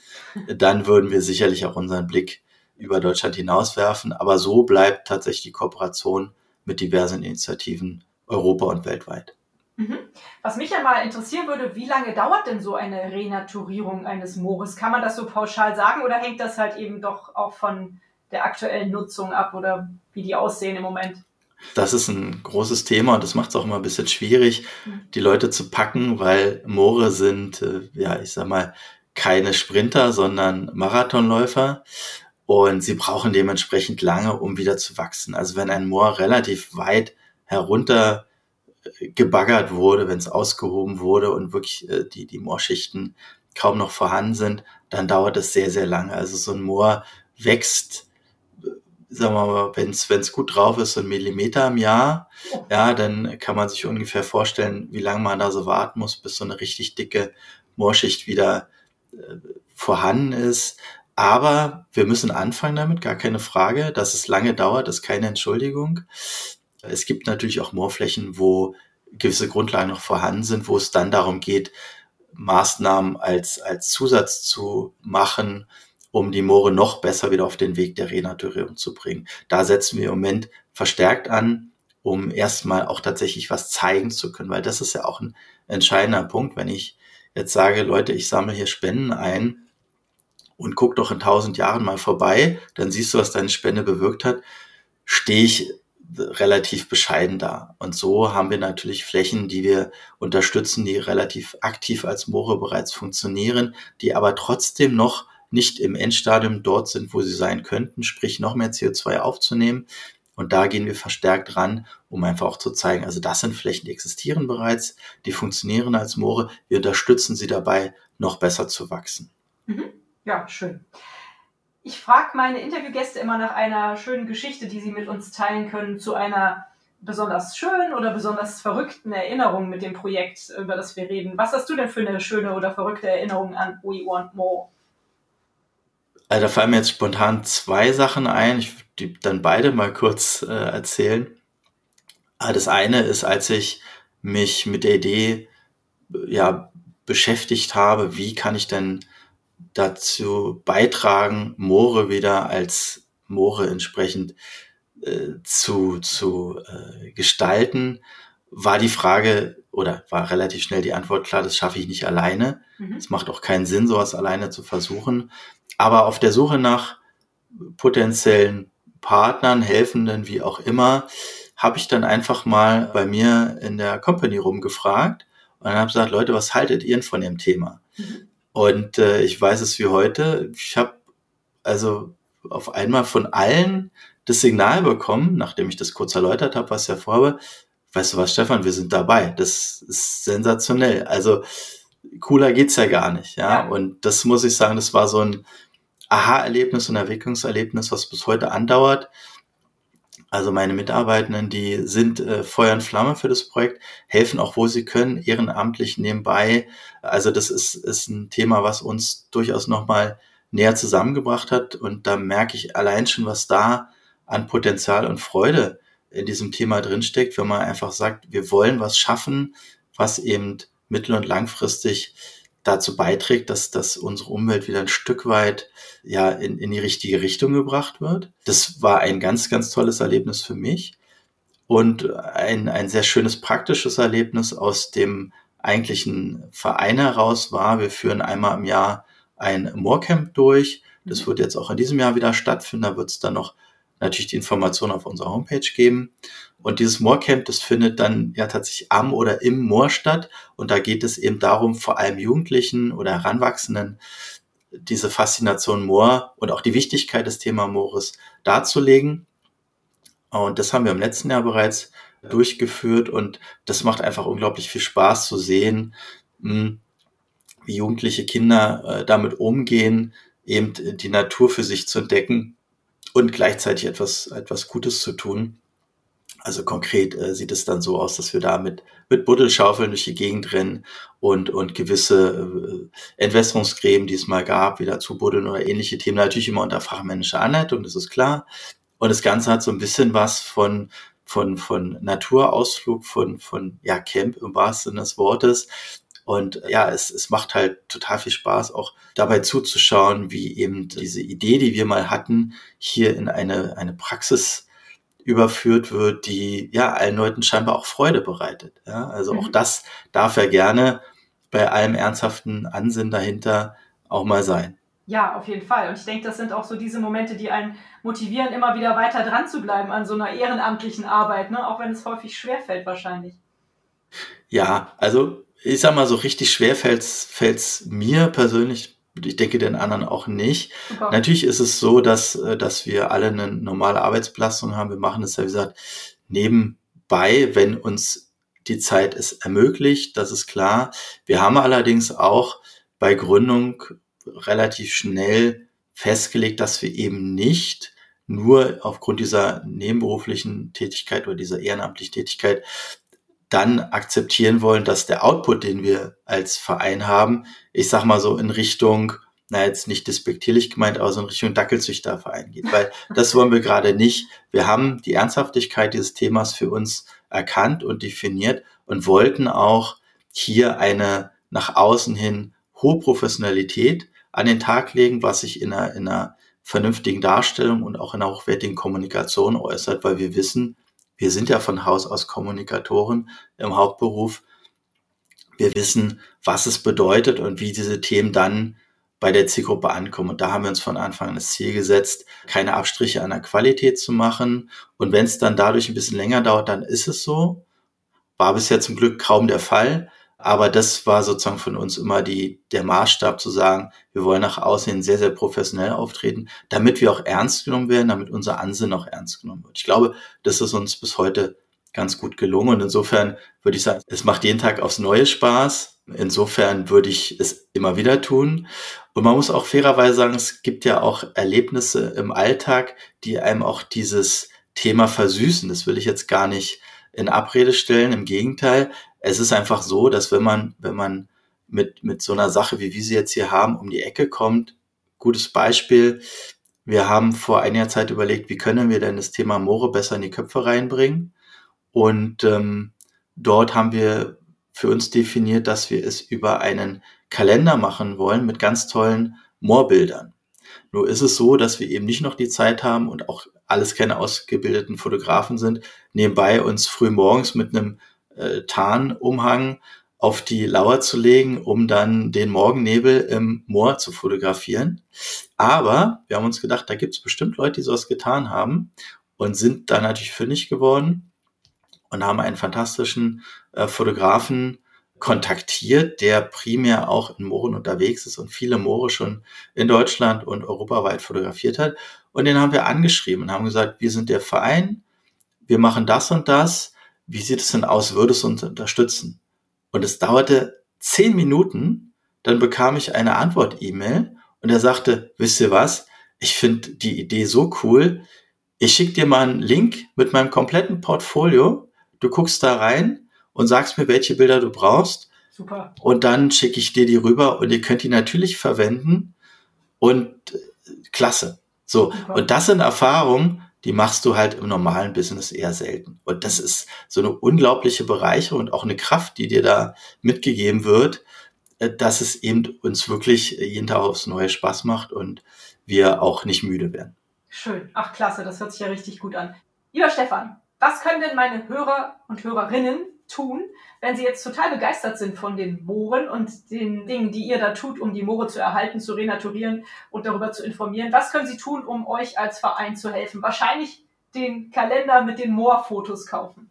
dann würden wir sicherlich auch unseren Blick über Deutschland hinauswerfen. Aber so bleibt tatsächlich die Kooperation mit diversen Initiativen Europa und weltweit. Mhm. Was mich ja mal interessieren würde, wie lange dauert denn so eine Renaturierung eines Moores? Kann man das so pauschal sagen oder hängt das halt eben doch auch von der aktuellen Nutzung ab oder wie die aussehen im Moment? Das ist ein großes Thema und das macht es auch immer ein bisschen schwierig, mhm. die Leute zu packen, weil Moore sind, äh, ja, ich sag mal, keine Sprinter, sondern Marathonläufer. Und sie brauchen dementsprechend lange, um wieder zu wachsen. Also wenn ein Moor relativ weit herunter äh, gebaggert wurde, wenn es ausgehoben wurde und wirklich äh, die, die Moorschichten kaum noch vorhanden sind, dann dauert es sehr, sehr lange. Also so ein Moor wächst sagen wir mal, wenn es gut drauf ist, so ein Millimeter im Jahr, ja, dann kann man sich ungefähr vorstellen, wie lange man da so warten muss, bis so eine richtig dicke Moorschicht wieder äh, vorhanden ist. Aber wir müssen anfangen damit, gar keine Frage. Dass es lange dauert, ist keine Entschuldigung. Es gibt natürlich auch Moorflächen, wo gewisse Grundlagen noch vorhanden sind, wo es dann darum geht, Maßnahmen als, als Zusatz zu machen, um die Moore noch besser wieder auf den Weg der Renaturierung zu bringen. Da setzen wir im Moment verstärkt an, um erstmal auch tatsächlich was zeigen zu können, weil das ist ja auch ein entscheidender Punkt, wenn ich jetzt sage, Leute, ich sammle hier Spenden ein und guck doch in tausend Jahren mal vorbei, dann siehst du, was deine Spende bewirkt hat, stehe ich relativ bescheiden da. Und so haben wir natürlich Flächen, die wir unterstützen, die relativ aktiv als Moore bereits funktionieren, die aber trotzdem noch nicht im Endstadium dort sind, wo sie sein könnten, sprich noch mehr CO2 aufzunehmen. Und da gehen wir verstärkt ran, um einfach auch zu zeigen, also das sind Flächen, die existieren bereits, die funktionieren als Moore. Wir unterstützen sie dabei, noch besser zu wachsen. Mhm. Ja, schön. Ich frage meine Interviewgäste immer nach einer schönen Geschichte, die sie mit uns teilen können, zu einer besonders schönen oder besonders verrückten Erinnerung mit dem Projekt, über das wir reden. Was hast du denn für eine schöne oder verrückte Erinnerung an We Want More? Also da fallen mir jetzt spontan zwei Sachen ein. Ich würde die dann beide mal kurz äh, erzählen. Ah, das eine ist, als ich mich mit der Idee ja, beschäftigt habe, wie kann ich denn dazu beitragen, Moore wieder als Moore entsprechend äh, zu, zu äh, gestalten, war die Frage, oder war relativ schnell die Antwort klar, das schaffe ich nicht alleine. Mhm. Es macht auch keinen Sinn, sowas alleine zu versuchen. Aber auf der Suche nach potenziellen Partnern, Helfenden, wie auch immer, habe ich dann einfach mal bei mir in der Company rumgefragt und habe gesagt, Leute, was haltet ihr denn von dem Thema? Und äh, ich weiß es wie heute. Ich habe also auf einmal von allen das Signal bekommen, nachdem ich das kurz erläutert habe, was ich ja vorhabe. Weißt du was, Stefan, wir sind dabei. Das ist sensationell. Also cooler geht's ja gar nicht, ja. ja. Und das muss ich sagen, das war so ein Aha-Erlebnis und Erweckungserlebnis, was bis heute andauert. Also meine Mitarbeitenden, die sind äh, Feuer und Flamme für das Projekt, helfen auch, wo sie können, ehrenamtlich nebenbei. Also das ist, ist ein Thema, was uns durchaus nochmal näher zusammengebracht hat. Und da merke ich allein schon, was da an Potenzial und Freude in diesem Thema drinsteckt, wenn man einfach sagt, wir wollen was schaffen, was eben mittel- und langfristig dazu beiträgt, dass, dass unsere Umwelt wieder ein Stück weit ja in, in die richtige Richtung gebracht wird. Das war ein ganz, ganz tolles Erlebnis für mich und ein, ein sehr schönes praktisches Erlebnis aus dem eigentlichen Verein heraus war. Wir führen einmal im Jahr ein Moorcamp durch. Das mhm. wird jetzt auch in diesem Jahr wieder stattfinden. Da wird es dann noch natürlich die Informationen auf unserer Homepage geben. Und dieses Moorcamp, das findet dann ja tatsächlich am oder im Moor statt. Und da geht es eben darum, vor allem Jugendlichen oder Heranwachsenden diese Faszination Moor und auch die Wichtigkeit des Thema Moores darzulegen. Und das haben wir im letzten Jahr bereits durchgeführt und das macht einfach unglaublich viel Spaß zu sehen, hm, wie jugendliche Kinder äh, damit umgehen, eben die Natur für sich zu entdecken und gleichzeitig etwas, etwas Gutes zu tun. Also konkret äh, sieht es dann so aus, dass wir da mit, mit Buddelschaufeln durch die Gegend rennen und, und gewisse äh, Entwässerungsgräben, die es mal gab, wieder zu buddeln oder ähnliche Themen. Natürlich immer unter fachmännischer Anleitung, das ist klar. Und das Ganze hat so ein bisschen was von, von, von Naturausflug, von, von ja, Camp im wahrsten Sinne des Wortes. Und ja, es, es macht halt total viel Spaß, auch dabei zuzuschauen, wie eben diese Idee, die wir mal hatten, hier in eine, eine Praxis überführt wird, die ja allen Leuten scheinbar auch Freude bereitet. Ja, also mhm. auch das darf ja gerne bei allem ernsthaften Ansinn dahinter auch mal sein. Ja, auf jeden Fall. Und ich denke, das sind auch so diese Momente, die einen motivieren, immer wieder weiter dran zu bleiben an so einer ehrenamtlichen Arbeit, ne? auch wenn es häufig schwerfällt wahrscheinlich. Ja, also ich sag mal, so richtig schwer fällt's, fällt's mir persönlich, ich denke den anderen auch nicht. Super. Natürlich ist es so, dass, äh, dass wir alle eine normale Arbeitsbelastung haben. Wir machen es ja, wie gesagt, nebenbei, wenn uns die Zeit es ermöglicht, das ist klar. Wir haben allerdings auch bei Gründung relativ schnell festgelegt, dass wir eben nicht nur aufgrund dieser nebenberuflichen Tätigkeit oder dieser ehrenamtlichen Tätigkeit dann akzeptieren wollen, dass der Output, den wir als Verein haben, ich sag mal so in Richtung, na jetzt nicht despektierlich gemeint, aber so in Richtung Dackelzüchterverein geht, weil das wollen wir gerade nicht. Wir haben die Ernsthaftigkeit dieses Themas für uns erkannt und definiert und wollten auch hier eine nach außen hin hohe Professionalität an den Tag legen, was sich in einer, in einer vernünftigen Darstellung und auch in einer hochwertigen Kommunikation äußert, weil wir wissen, wir sind ja von Haus aus Kommunikatoren im Hauptberuf. Wir wissen, was es bedeutet und wie diese Themen dann bei der Zielgruppe ankommen. Und da haben wir uns von Anfang an das Ziel gesetzt, keine Abstriche an der Qualität zu machen. Und wenn es dann dadurch ein bisschen länger dauert, dann ist es so. War bisher zum Glück kaum der Fall. Aber das war sozusagen von uns immer die, der Maßstab zu sagen, wir wollen nach außen sehr, sehr professionell auftreten, damit wir auch ernst genommen werden, damit unser Ansinnen auch ernst genommen wird. Ich glaube, das ist uns bis heute ganz gut gelungen. Und insofern würde ich sagen, es macht jeden Tag aufs Neue Spaß. Insofern würde ich es immer wieder tun. Und man muss auch fairerweise sagen, es gibt ja auch Erlebnisse im Alltag, die einem auch dieses Thema versüßen. Das will ich jetzt gar nicht in Abrede stellen. Im Gegenteil, es ist einfach so, dass wenn man, wenn man mit, mit so einer Sache, wie wir sie jetzt hier haben, um die Ecke kommt, gutes Beispiel, wir haben vor einiger Zeit überlegt, wie können wir denn das Thema Moore besser in die Köpfe reinbringen. Und ähm, dort haben wir für uns definiert, dass wir es über einen Kalender machen wollen mit ganz tollen Moorbildern. Nur ist es so, dass wir eben nicht noch die Zeit haben und auch alles keine ausgebildeten Fotografen sind, nebenbei uns früh morgens mit einem äh, Tarnumhang auf die Lauer zu legen, um dann den Morgennebel im Moor zu fotografieren. Aber wir haben uns gedacht, da gibt es bestimmt Leute, die sowas getan haben und sind da natürlich fündig geworden und haben einen fantastischen äh, Fotografen kontaktiert, der primär auch in Mooren unterwegs ist und viele Moore schon in Deutschland und europaweit fotografiert hat. Und den haben wir angeschrieben und haben gesagt, wir sind der Verein, wir machen das und das. Wie sieht es denn aus? Würdest du uns unterstützen? Und es dauerte zehn Minuten, dann bekam ich eine Antwort-E-Mail und er sagte, wisst ihr was? Ich finde die Idee so cool. Ich schicke dir mal einen Link mit meinem kompletten Portfolio. Du guckst da rein und sagst mir, welche Bilder du brauchst. Super. Und dann schicke ich dir die rüber und ihr könnt die natürlich verwenden. Und äh, klasse. So. Super. Und das sind Erfahrungen, die machst du halt im normalen Business eher selten. Und das ist so eine unglaubliche Bereicherung und auch eine Kraft, die dir da mitgegeben wird, äh, dass es eben uns wirklich jeden Tag aufs Neue Spaß macht und wir auch nicht müde werden. Schön. Ach, klasse. Das hört sich ja richtig gut an. Lieber Stefan, was können denn meine Hörer und Hörerinnen tun, wenn sie jetzt total begeistert sind von den Mooren und den Dingen, die ihr da tut, um die Moore zu erhalten, zu renaturieren und darüber zu informieren? Was können sie tun, um euch als Verein zu helfen? Wahrscheinlich den Kalender mit den Moorfotos kaufen.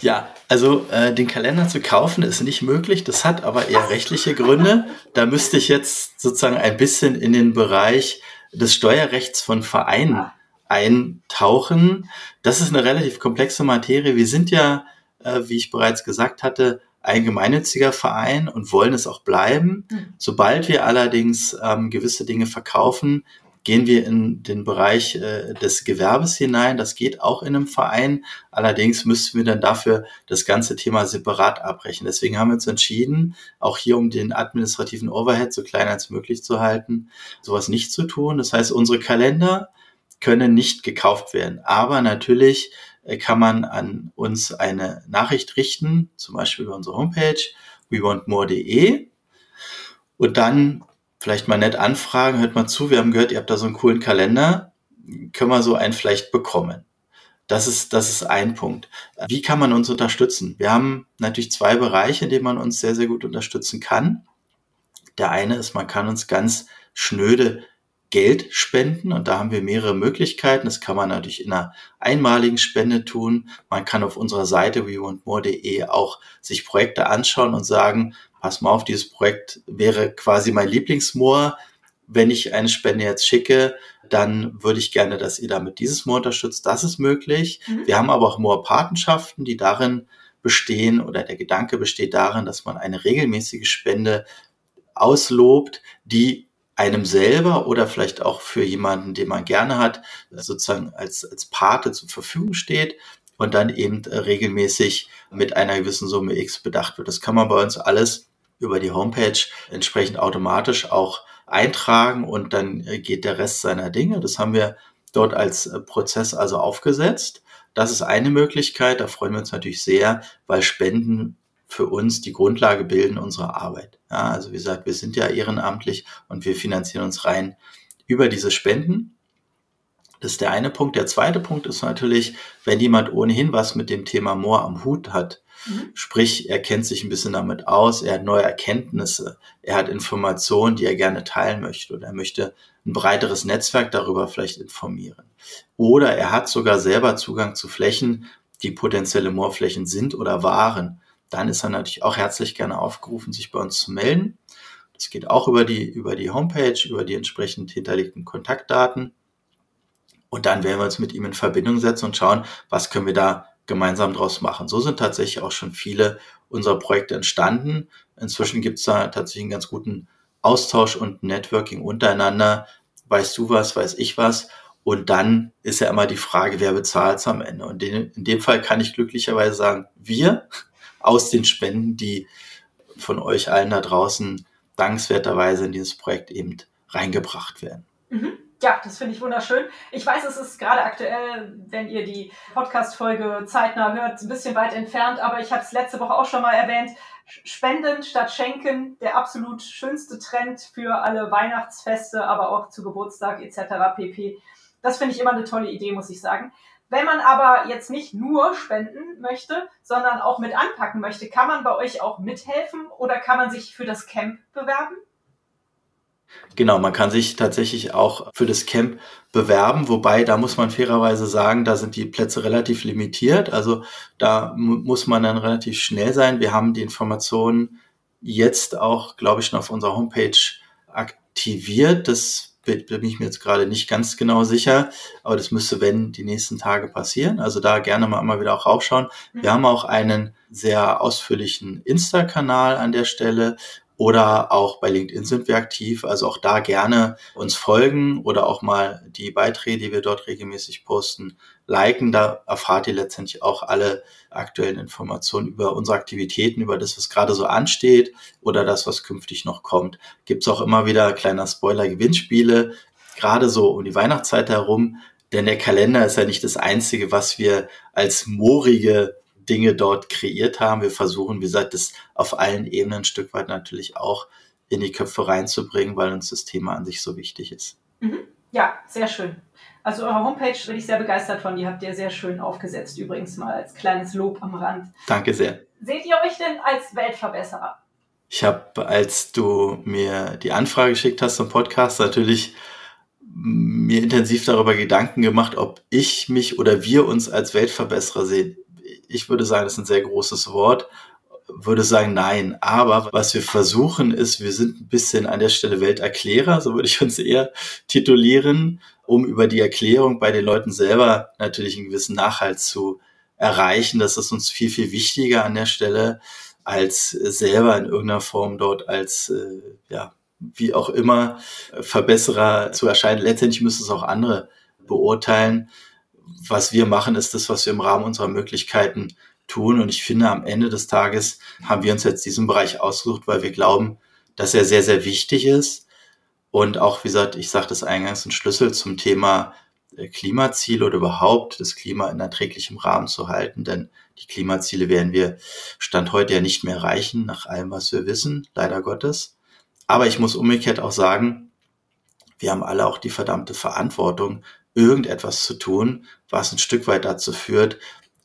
Ja, also äh, den Kalender zu kaufen ist nicht möglich. Das hat aber eher rechtliche Gründe. Da müsste ich jetzt sozusagen ein bisschen in den Bereich des Steuerrechts von Vereinen ah. eintauchen. Das ist eine relativ komplexe Materie. Wir sind ja äh, wie ich bereits gesagt hatte, ein gemeinnütziger Verein und wollen es auch bleiben. Mhm. Sobald wir allerdings ähm, gewisse Dinge verkaufen, gehen wir in den Bereich äh, des Gewerbes hinein. Das geht auch in einem Verein. Allerdings müssten wir dann dafür das ganze Thema separat abbrechen. Deswegen haben wir uns entschieden, auch hier um den administrativen Overhead so klein als möglich zu halten, sowas nicht zu tun. Das heißt, unsere Kalender können nicht gekauft werden. Aber natürlich kann man an uns eine Nachricht richten, zum Beispiel über unsere Homepage wewantmore.de und dann vielleicht mal nett anfragen, hört mal zu, wir haben gehört, ihr habt da so einen coolen Kalender, können wir so einen vielleicht bekommen. Das ist, das ist ein Punkt. Wie kann man uns unterstützen? Wir haben natürlich zwei Bereiche, in denen man uns sehr, sehr gut unterstützen kann. Der eine ist, man kann uns ganz schnöde Geld spenden und da haben wir mehrere Möglichkeiten. Das kann man natürlich in einer einmaligen Spende tun. Man kann auf unserer Seite wewantmore.de auch sich Projekte anschauen und sagen, pass mal auf, dieses Projekt wäre quasi mein Lieblingsmoor. Wenn ich eine Spende jetzt schicke, dann würde ich gerne, dass ihr damit dieses Moor unterstützt. Das ist möglich. Mhm. Wir haben aber auch Moorpatenschaften, die darin bestehen oder der Gedanke besteht darin, dass man eine regelmäßige Spende auslobt, die einem selber oder vielleicht auch für jemanden, den man gerne hat, sozusagen als, als Pate zur Verfügung steht und dann eben regelmäßig mit einer gewissen Summe X bedacht wird. Das kann man bei uns alles über die Homepage entsprechend automatisch auch eintragen und dann geht der Rest seiner Dinge. Das haben wir dort als Prozess also aufgesetzt. Das ist eine Möglichkeit, da freuen wir uns natürlich sehr, weil Spenden für uns die Grundlage bilden unserer Arbeit. Ja, also wie gesagt, wir sind ja ehrenamtlich und wir finanzieren uns rein über diese Spenden. Das ist der eine Punkt. Der zweite Punkt ist natürlich, wenn jemand ohnehin was mit dem Thema Moor am Hut hat, mhm. sprich, er kennt sich ein bisschen damit aus, er hat neue Erkenntnisse, er hat Informationen, die er gerne teilen möchte oder er möchte ein breiteres Netzwerk darüber vielleicht informieren. Oder er hat sogar selber Zugang zu Flächen, die potenzielle Moorflächen sind oder waren dann ist er natürlich auch herzlich gerne aufgerufen, sich bei uns zu melden. Das geht auch über die, über die Homepage, über die entsprechend hinterlegten Kontaktdaten. Und dann werden wir uns mit ihm in Verbindung setzen und schauen, was können wir da gemeinsam draus machen. So sind tatsächlich auch schon viele unserer Projekte entstanden. Inzwischen gibt es da tatsächlich einen ganz guten Austausch und Networking untereinander. Weißt du was, weiß ich was? Und dann ist ja immer die Frage, wer bezahlt es am Ende? Und in, dem Fall kann ich glücklicherweise sagen, wir, aus den Spenden, die von euch allen da draußen dankenswerterweise in dieses Projekt eben reingebracht werden. Mhm. Ja, das finde ich wunderschön. Ich weiß, es ist gerade aktuell, wenn ihr die Podcast-Folge zeitnah hört, ein bisschen weit entfernt, aber ich habe es letzte Woche auch schon mal erwähnt. Spenden statt Schenken, der absolut schönste Trend für alle Weihnachtsfeste, aber auch zu Geburtstag etc. pp. Das finde ich immer eine tolle Idee, muss ich sagen. Wenn man aber jetzt nicht nur spenden möchte, sondern auch mit anpacken möchte, kann man bei euch auch mithelfen oder kann man sich für das Camp bewerben? Genau, man kann sich tatsächlich auch für das Camp bewerben, wobei da muss man fairerweise sagen, da sind die Plätze relativ limitiert. Also da muss man dann relativ schnell sein. Wir haben die Informationen jetzt auch, glaube ich, noch auf unserer Homepage aktiviert. Das bin ich mir jetzt gerade nicht ganz genau sicher, aber das müsste, wenn, die nächsten Tage passieren. Also da gerne mal immer wieder auch raufschauen. Wir haben auch einen sehr ausführlichen Insta-Kanal an der Stelle, oder auch bei LinkedIn sind wir aktiv. Also auch da gerne uns folgen oder auch mal die Beiträge, die wir dort regelmäßig posten, liken. Da erfahrt ihr letztendlich auch alle aktuellen Informationen über unsere Aktivitäten, über das, was gerade so ansteht oder das, was künftig noch kommt. Gibt es auch immer wieder kleiner Spoiler Gewinnspiele, gerade so um die Weihnachtszeit herum. Denn der Kalender ist ja nicht das Einzige, was wir als moorige Dinge dort kreiert haben. Wir versuchen, wie gesagt, das auf allen Ebenen ein Stück weit natürlich auch in die Köpfe reinzubringen, weil uns das Thema an sich so wichtig ist. Mhm. Ja, sehr schön. Also eure Homepage bin ich sehr begeistert von. Die habt ihr sehr schön aufgesetzt, übrigens mal als kleines Lob am Rand. Danke sehr. Seht ihr euch denn als Weltverbesserer? Ich habe, als du mir die Anfrage geschickt hast zum Podcast, natürlich mir intensiv darüber Gedanken gemacht, ob ich mich oder wir uns als Weltverbesserer sehen ich würde sagen, das ist ein sehr großes Wort, würde sagen, nein. Aber was wir versuchen ist, wir sind ein bisschen an der Stelle Welterklärer, so würde ich uns eher titulieren, um über die Erklärung bei den Leuten selber natürlich einen gewissen Nachhalt zu erreichen. Das ist uns viel, viel wichtiger an der Stelle, als selber in irgendeiner Form dort als, äh, ja, wie auch immer, Verbesserer zu erscheinen. Letztendlich müssen es auch andere beurteilen was wir machen, ist das, was wir im Rahmen unserer Möglichkeiten tun. Und ich finde, am Ende des Tages haben wir uns jetzt diesen Bereich ausgesucht, weil wir glauben, dass er sehr, sehr wichtig ist. Und auch, wie gesagt, ich sagte es eingangs, ein Schlüssel zum Thema äh, Klimaziele oder überhaupt das Klima in erträglichem Rahmen zu halten. Denn die Klimaziele werden wir Stand heute ja nicht mehr erreichen, nach allem, was wir wissen, leider Gottes. Aber ich muss umgekehrt auch sagen, wir haben alle auch die verdammte Verantwortung, irgendetwas zu tun, was ein Stück weit dazu führt,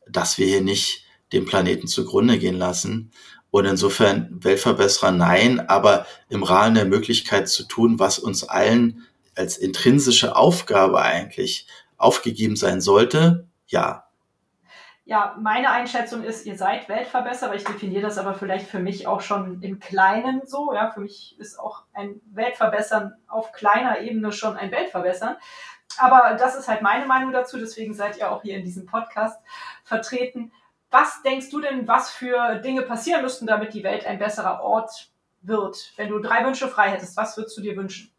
dass wir hier nicht den Planeten zugrunde gehen lassen. Und insofern Weltverbesserer nein, aber im Rahmen der Möglichkeit zu tun, was uns allen als intrinsische Aufgabe eigentlich aufgegeben sein sollte, ja. Ja, meine Einschätzung ist, ihr seid Weltverbesserer. Ich definiere das aber vielleicht für mich auch schon im Kleinen so. Ja, für mich ist auch ein Weltverbessern auf kleiner Ebene schon ein Weltverbessern. Aber das ist halt meine Meinung dazu, deswegen seid ihr auch hier in diesem Podcast vertreten. Was denkst du denn, was für Dinge passieren müssten, damit die Welt ein besserer Ort wird? Wenn du drei Wünsche frei hättest, was würdest du dir wünschen?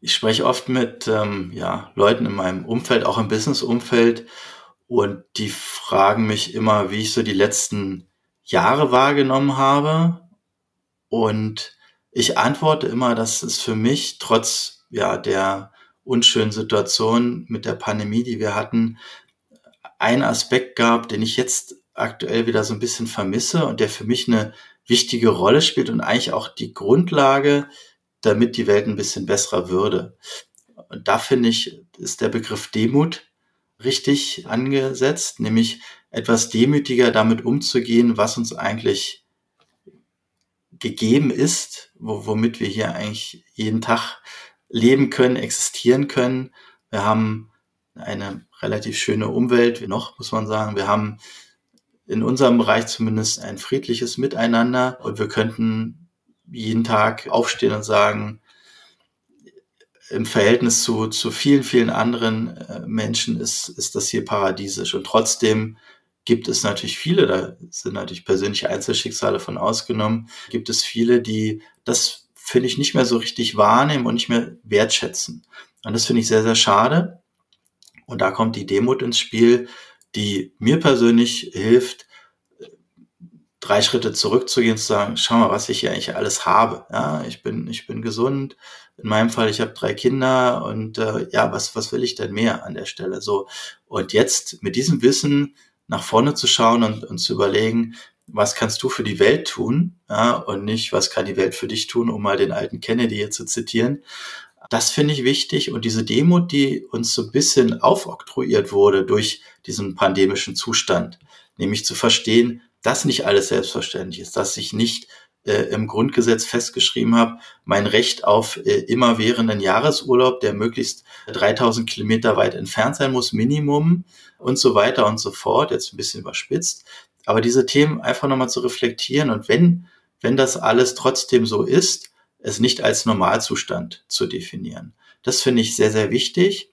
Ich spreche oft mit ähm, ja, Leuten in meinem Umfeld, auch im Business-Umfeld, und die fragen mich immer, wie ich so die letzten Jahre wahrgenommen habe. Und ich antworte immer, dass es für mich trotz ja, der unschönen Situation mit der Pandemie, die wir hatten, ein Aspekt gab, den ich jetzt aktuell wieder so ein bisschen vermisse und der für mich eine wichtige Rolle spielt und eigentlich auch die Grundlage, damit die Welt ein bisschen besserer würde. Und da finde ich, ist der Begriff Demut richtig angesetzt, nämlich etwas demütiger damit umzugehen, was uns eigentlich gegeben ist, womit wir hier eigentlich jeden Tag leben können, existieren können. Wir haben eine relativ schöne Umwelt, noch muss man sagen. Wir haben in unserem Bereich zumindest ein friedliches Miteinander und wir könnten jeden Tag aufstehen und sagen, im Verhältnis zu, zu vielen, vielen anderen äh, Menschen ist, ist das hier paradiesisch. Und trotzdem gibt es natürlich viele, da sind natürlich persönliche Einzelschicksale von ausgenommen, gibt es viele, die das finde ich, nicht mehr so richtig wahrnehmen und nicht mehr wertschätzen. Und das finde ich sehr, sehr schade. Und da kommt die Demut ins Spiel, die mir persönlich hilft, drei Schritte zurückzugehen zu sagen, schau mal, was ich hier eigentlich alles habe. Ja, ich bin, ich bin gesund. In meinem Fall, ich habe drei Kinder und äh, ja, was, was will ich denn mehr an der Stelle? So. Und jetzt mit diesem Wissen nach vorne zu schauen und, und zu überlegen, was kannst du für die Welt tun ja, und nicht, was kann die Welt für dich tun, um mal den alten Kennedy hier zu zitieren. Das finde ich wichtig und diese Demut, die uns so ein bisschen aufoktroyiert wurde durch diesen pandemischen Zustand, nämlich zu verstehen, dass nicht alles selbstverständlich ist, dass ich nicht äh, im Grundgesetz festgeschrieben habe, mein Recht auf äh, immerwährenden Jahresurlaub, der möglichst 3000 Kilometer weit entfernt sein muss, Minimum und so weiter und so fort, jetzt ein bisschen überspitzt. Aber diese Themen einfach nochmal zu reflektieren und wenn, wenn das alles trotzdem so ist, es nicht als Normalzustand zu definieren. Das finde ich sehr, sehr wichtig.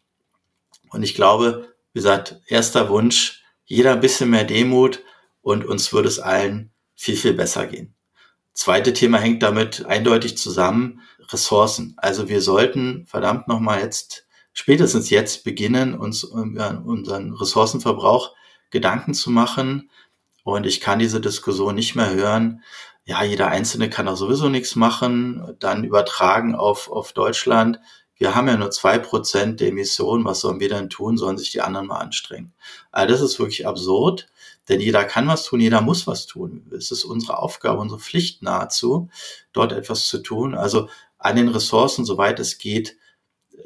Und ich glaube, wie gesagt, erster Wunsch, jeder ein bisschen mehr Demut und uns würde es allen viel, viel besser gehen. Zweite Thema hängt damit eindeutig zusammen, Ressourcen. Also wir sollten verdammt nochmal jetzt, spätestens jetzt beginnen, uns über unseren Ressourcenverbrauch Gedanken zu machen. Und ich kann diese Diskussion nicht mehr hören. Ja, jeder Einzelne kann auch sowieso nichts machen. Dann übertragen auf, auf Deutschland. Wir haben ja nur zwei Prozent der Emissionen. Was sollen wir denn tun? Sollen sich die anderen mal anstrengen? Also das ist wirklich absurd. Denn jeder kann was tun, jeder muss was tun. Es ist unsere Aufgabe, unsere Pflicht nahezu, dort etwas zu tun. Also an den Ressourcen, soweit es geht,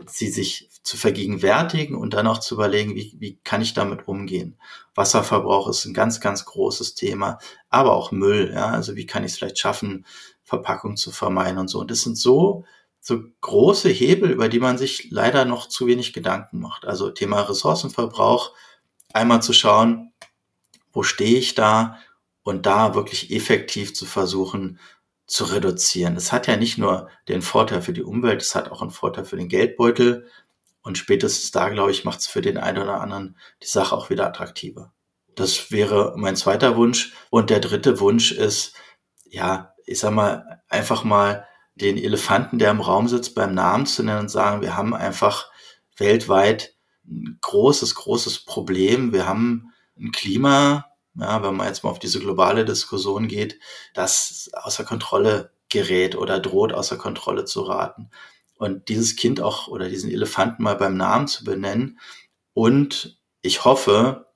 sie sich zu vergegenwärtigen und dann auch zu überlegen, wie, wie kann ich damit umgehen. Wasserverbrauch ist ein ganz, ganz großes Thema, aber auch Müll. Ja? Also wie kann ich es vielleicht schaffen, Verpackung zu vermeiden und so. Und das sind so, so große Hebel, über die man sich leider noch zu wenig Gedanken macht. Also Thema Ressourcenverbrauch, einmal zu schauen, wo stehe ich da und da wirklich effektiv zu versuchen zu reduzieren. Es hat ja nicht nur den Vorteil für die Umwelt, es hat auch einen Vorteil für den Geldbeutel und spätestens da, glaube ich, macht es für den einen oder anderen die Sache auch wieder attraktiver. Das wäre mein zweiter Wunsch. Und der dritte Wunsch ist, ja, ich sag mal, einfach mal den Elefanten, der im Raum sitzt, beim Namen zu nennen und sagen, wir haben einfach weltweit ein großes, großes Problem. Wir haben ein Klima, ja, wenn man jetzt mal auf diese globale Diskussion geht, das außer Kontrolle gerät oder droht außer Kontrolle zu raten. Und dieses Kind auch oder diesen Elefanten mal beim Namen zu benennen. Und ich hoffe,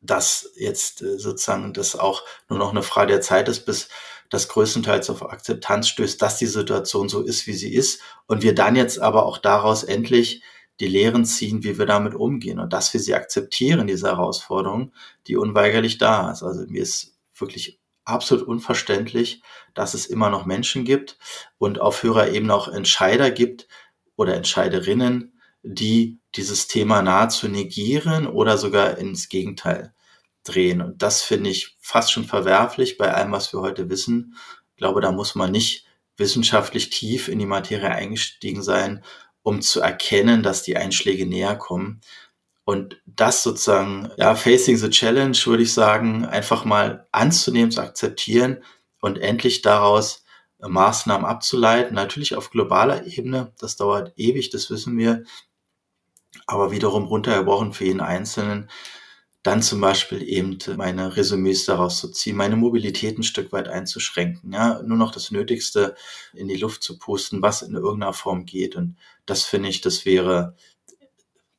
dass jetzt äh, sozusagen das auch nur noch eine Frage der Zeit ist, bis das größtenteils auf Akzeptanz stößt, dass die Situation so ist, wie sie ist. Und wir dann jetzt aber auch daraus endlich die Lehren ziehen, wie wir damit umgehen und dass wir sie akzeptieren, diese Herausforderung, die unweigerlich da ist. Also mir ist wirklich absolut unverständlich, dass es immer noch Menschen gibt und auf höherer Ebene auch Entscheider gibt oder Entscheiderinnen, die dieses Thema nahezu negieren oder sogar ins Gegenteil drehen. Und das finde ich fast schon verwerflich bei allem, was wir heute wissen. Ich glaube, da muss man nicht wissenschaftlich tief in die Materie eingestiegen sein, um zu erkennen, dass die Einschläge näher kommen. Und das sozusagen, ja, facing the challenge, würde ich sagen, einfach mal anzunehmen, zu akzeptieren und endlich daraus Maßnahmen abzuleiten. Natürlich auf globaler Ebene, das dauert ewig, das wissen wir. Aber wiederum runtergebrochen für jeden Einzelnen, dann zum Beispiel eben meine Resümees daraus zu ziehen, meine Mobilität ein Stück weit einzuschränken, ja, nur noch das Nötigste in die Luft zu pusten, was in irgendeiner Form geht. Und das finde ich, das wäre,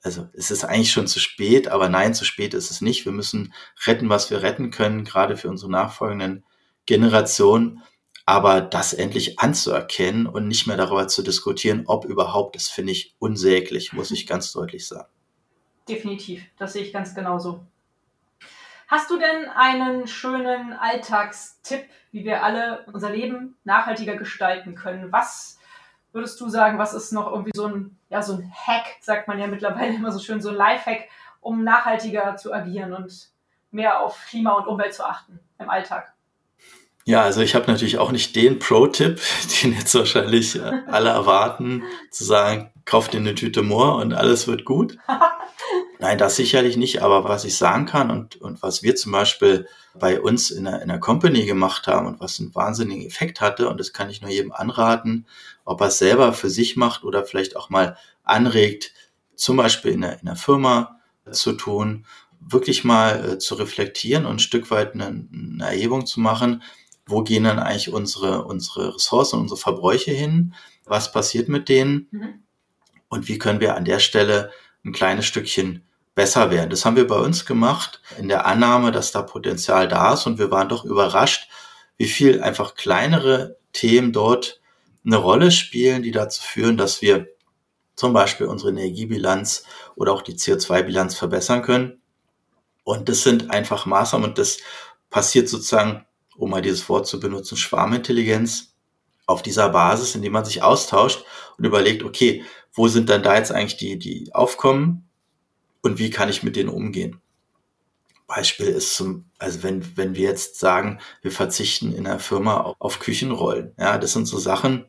also es ist eigentlich schon zu spät, aber nein, zu spät ist es nicht. Wir müssen retten, was wir retten können, gerade für unsere nachfolgenden Generationen. Aber das endlich anzuerkennen und nicht mehr darüber zu diskutieren, ob überhaupt, das finde ich unsäglich, muss ich ganz deutlich sagen. Definitiv, das sehe ich ganz genauso. Hast du denn einen schönen Alltagstipp, wie wir alle unser Leben nachhaltiger gestalten können? Was würdest du sagen, was ist noch irgendwie so ein, ja, so ein Hack, sagt man ja mittlerweile immer so schön, so ein Lifehack, um nachhaltiger zu agieren und mehr auf Klima und Umwelt zu achten im Alltag? Ja, also ich habe natürlich auch nicht den Pro-Tipp, den jetzt wahrscheinlich äh, alle erwarten, zu sagen, kauf dir eine Tüte Moor und alles wird gut. Nein, das sicherlich nicht. Aber was ich sagen kann und, und was wir zum Beispiel bei uns in der, in der Company gemacht haben und was einen wahnsinnigen Effekt hatte, und das kann ich nur jedem anraten, ob er es selber für sich macht oder vielleicht auch mal anregt, zum Beispiel in der, in der Firma zu tun, wirklich mal äh, zu reflektieren und ein Stück weit eine, eine Erhebung zu machen, wo gehen dann eigentlich unsere, unsere Ressourcen, unsere Verbräuche hin, was passiert mit denen mhm. und wie können wir an der Stelle ein kleines Stückchen besser werden. Das haben wir bei uns gemacht in der Annahme, dass da Potenzial da ist und wir waren doch überrascht, wie viel einfach kleinere Themen dort eine Rolle spielen, die dazu führen, dass wir zum Beispiel unsere Energiebilanz oder auch die CO2-Bilanz verbessern können. Und das sind einfach Maßnahmen und das passiert sozusagen, um mal dieses Wort zu benutzen, Schwarmintelligenz auf dieser Basis, indem man sich austauscht und überlegt, okay, wo sind dann da jetzt eigentlich die, die Aufkommen und wie kann ich mit denen umgehen? Beispiel ist zum, also wenn, wenn wir jetzt sagen, wir verzichten in der Firma auf, Küchenrollen. Ja, das sind so Sachen,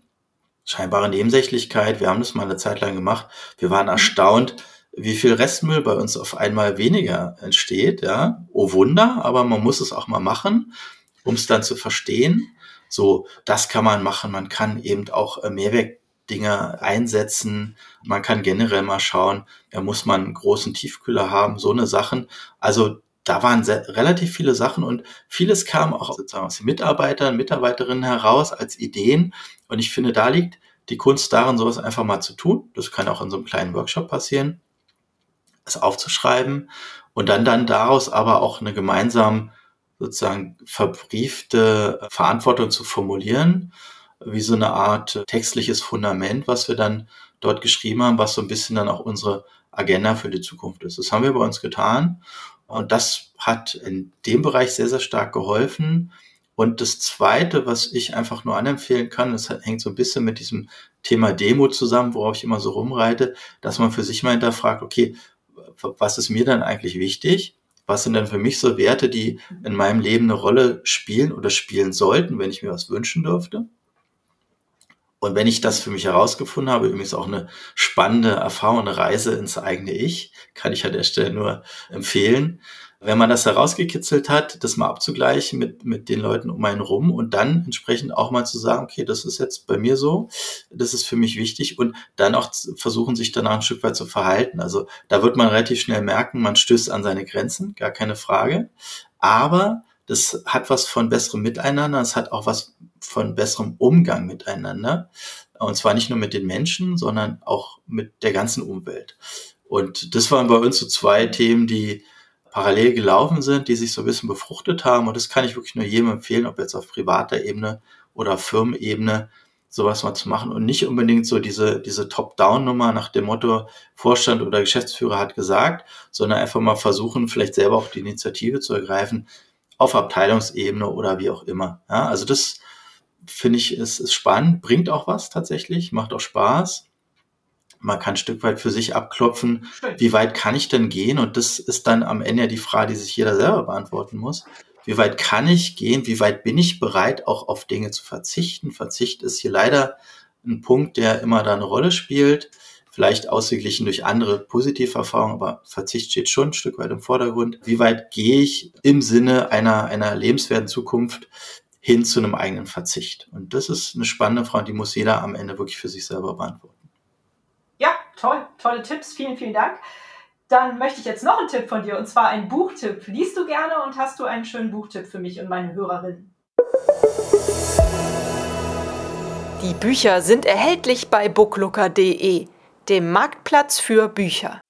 scheinbare Nebensächlichkeit. Wir haben das mal eine Zeit lang gemacht. Wir waren erstaunt, wie viel Restmüll bei uns auf einmal weniger entsteht. Ja, oh Wunder, aber man muss es auch mal machen, um es dann zu verstehen. So, das kann man machen. Man kann eben auch äh, einsetzen. Man kann generell mal schauen, ja, muss man einen großen Tiefkühler haben, so eine Sachen. Also da waren sehr, relativ viele Sachen und vieles kam auch sozusagen aus den Mitarbeitern, Mitarbeiterinnen heraus als Ideen. Und ich finde, da liegt die Kunst darin, sowas einfach mal zu tun. Das kann auch in so einem kleinen Workshop passieren, es aufzuschreiben und dann dann daraus aber auch eine gemeinsam sozusagen verbriefte Verantwortung zu formulieren, wie so eine Art textliches Fundament, was wir dann dort geschrieben haben, was so ein bisschen dann auch unsere Agenda für die Zukunft ist. Das haben wir bei uns getan und das hat in dem Bereich sehr, sehr stark geholfen. Und das Zweite, was ich einfach nur anempfehlen kann, das hängt so ein bisschen mit diesem Thema Demo zusammen, worauf ich immer so rumreite, dass man für sich mal hinterfragt, okay, was ist mir dann eigentlich wichtig? Was sind denn für mich so Werte, die in meinem Leben eine Rolle spielen oder spielen sollten, wenn ich mir was wünschen dürfte? Und wenn ich das für mich herausgefunden habe, übrigens auch eine spannende Erfahrung, eine Reise ins eigene Ich, kann ich an der Stelle nur empfehlen. Wenn man das herausgekitzelt hat, das mal abzugleichen mit, mit den Leuten um einen rum und dann entsprechend auch mal zu sagen, okay, das ist jetzt bei mir so, das ist für mich wichtig und dann auch versuchen, sich danach ein Stück weit zu verhalten. Also da wird man relativ schnell merken, man stößt an seine Grenzen, gar keine Frage. Aber das hat was von besserem Miteinander, es hat auch was von besserem Umgang miteinander. Und zwar nicht nur mit den Menschen, sondern auch mit der ganzen Umwelt. Und das waren bei uns so zwei Themen, die parallel gelaufen sind, die sich so ein bisschen befruchtet haben. Und das kann ich wirklich nur jedem empfehlen, ob jetzt auf privater Ebene oder Firmenebene, sowas mal zu machen und nicht unbedingt so diese, diese Top-Down-Nummer nach dem Motto Vorstand oder Geschäftsführer hat gesagt, sondern einfach mal versuchen, vielleicht selber auch die Initiative zu ergreifen, auf Abteilungsebene oder wie auch immer. Ja, also das finde ich ist, ist spannend, bringt auch was tatsächlich, macht auch Spaß. Man kann ein Stück weit für sich abklopfen, Stimmt. wie weit kann ich denn gehen? Und das ist dann am Ende die Frage, die sich jeder selber beantworten muss. Wie weit kann ich gehen? Wie weit bin ich bereit, auch auf Dinge zu verzichten? Verzicht ist hier leider ein Punkt, der immer da eine Rolle spielt vielleicht ausgeglichen durch andere positive Erfahrungen, aber Verzicht steht schon ein Stück weit im Vordergrund. Wie weit gehe ich im Sinne einer, einer lebenswerten Zukunft hin zu einem eigenen Verzicht? Und das ist eine spannende Frage, die muss jeder am Ende wirklich für sich selber beantworten. Toll, tolle Tipps, vielen, vielen Dank. Dann möchte ich jetzt noch einen Tipp von dir, und zwar einen Buchtipp. Liest du gerne und hast du einen schönen Buchtipp für mich und meine Hörerinnen? Die Bücher sind erhältlich bei booklooker.de dem Marktplatz für Bücher.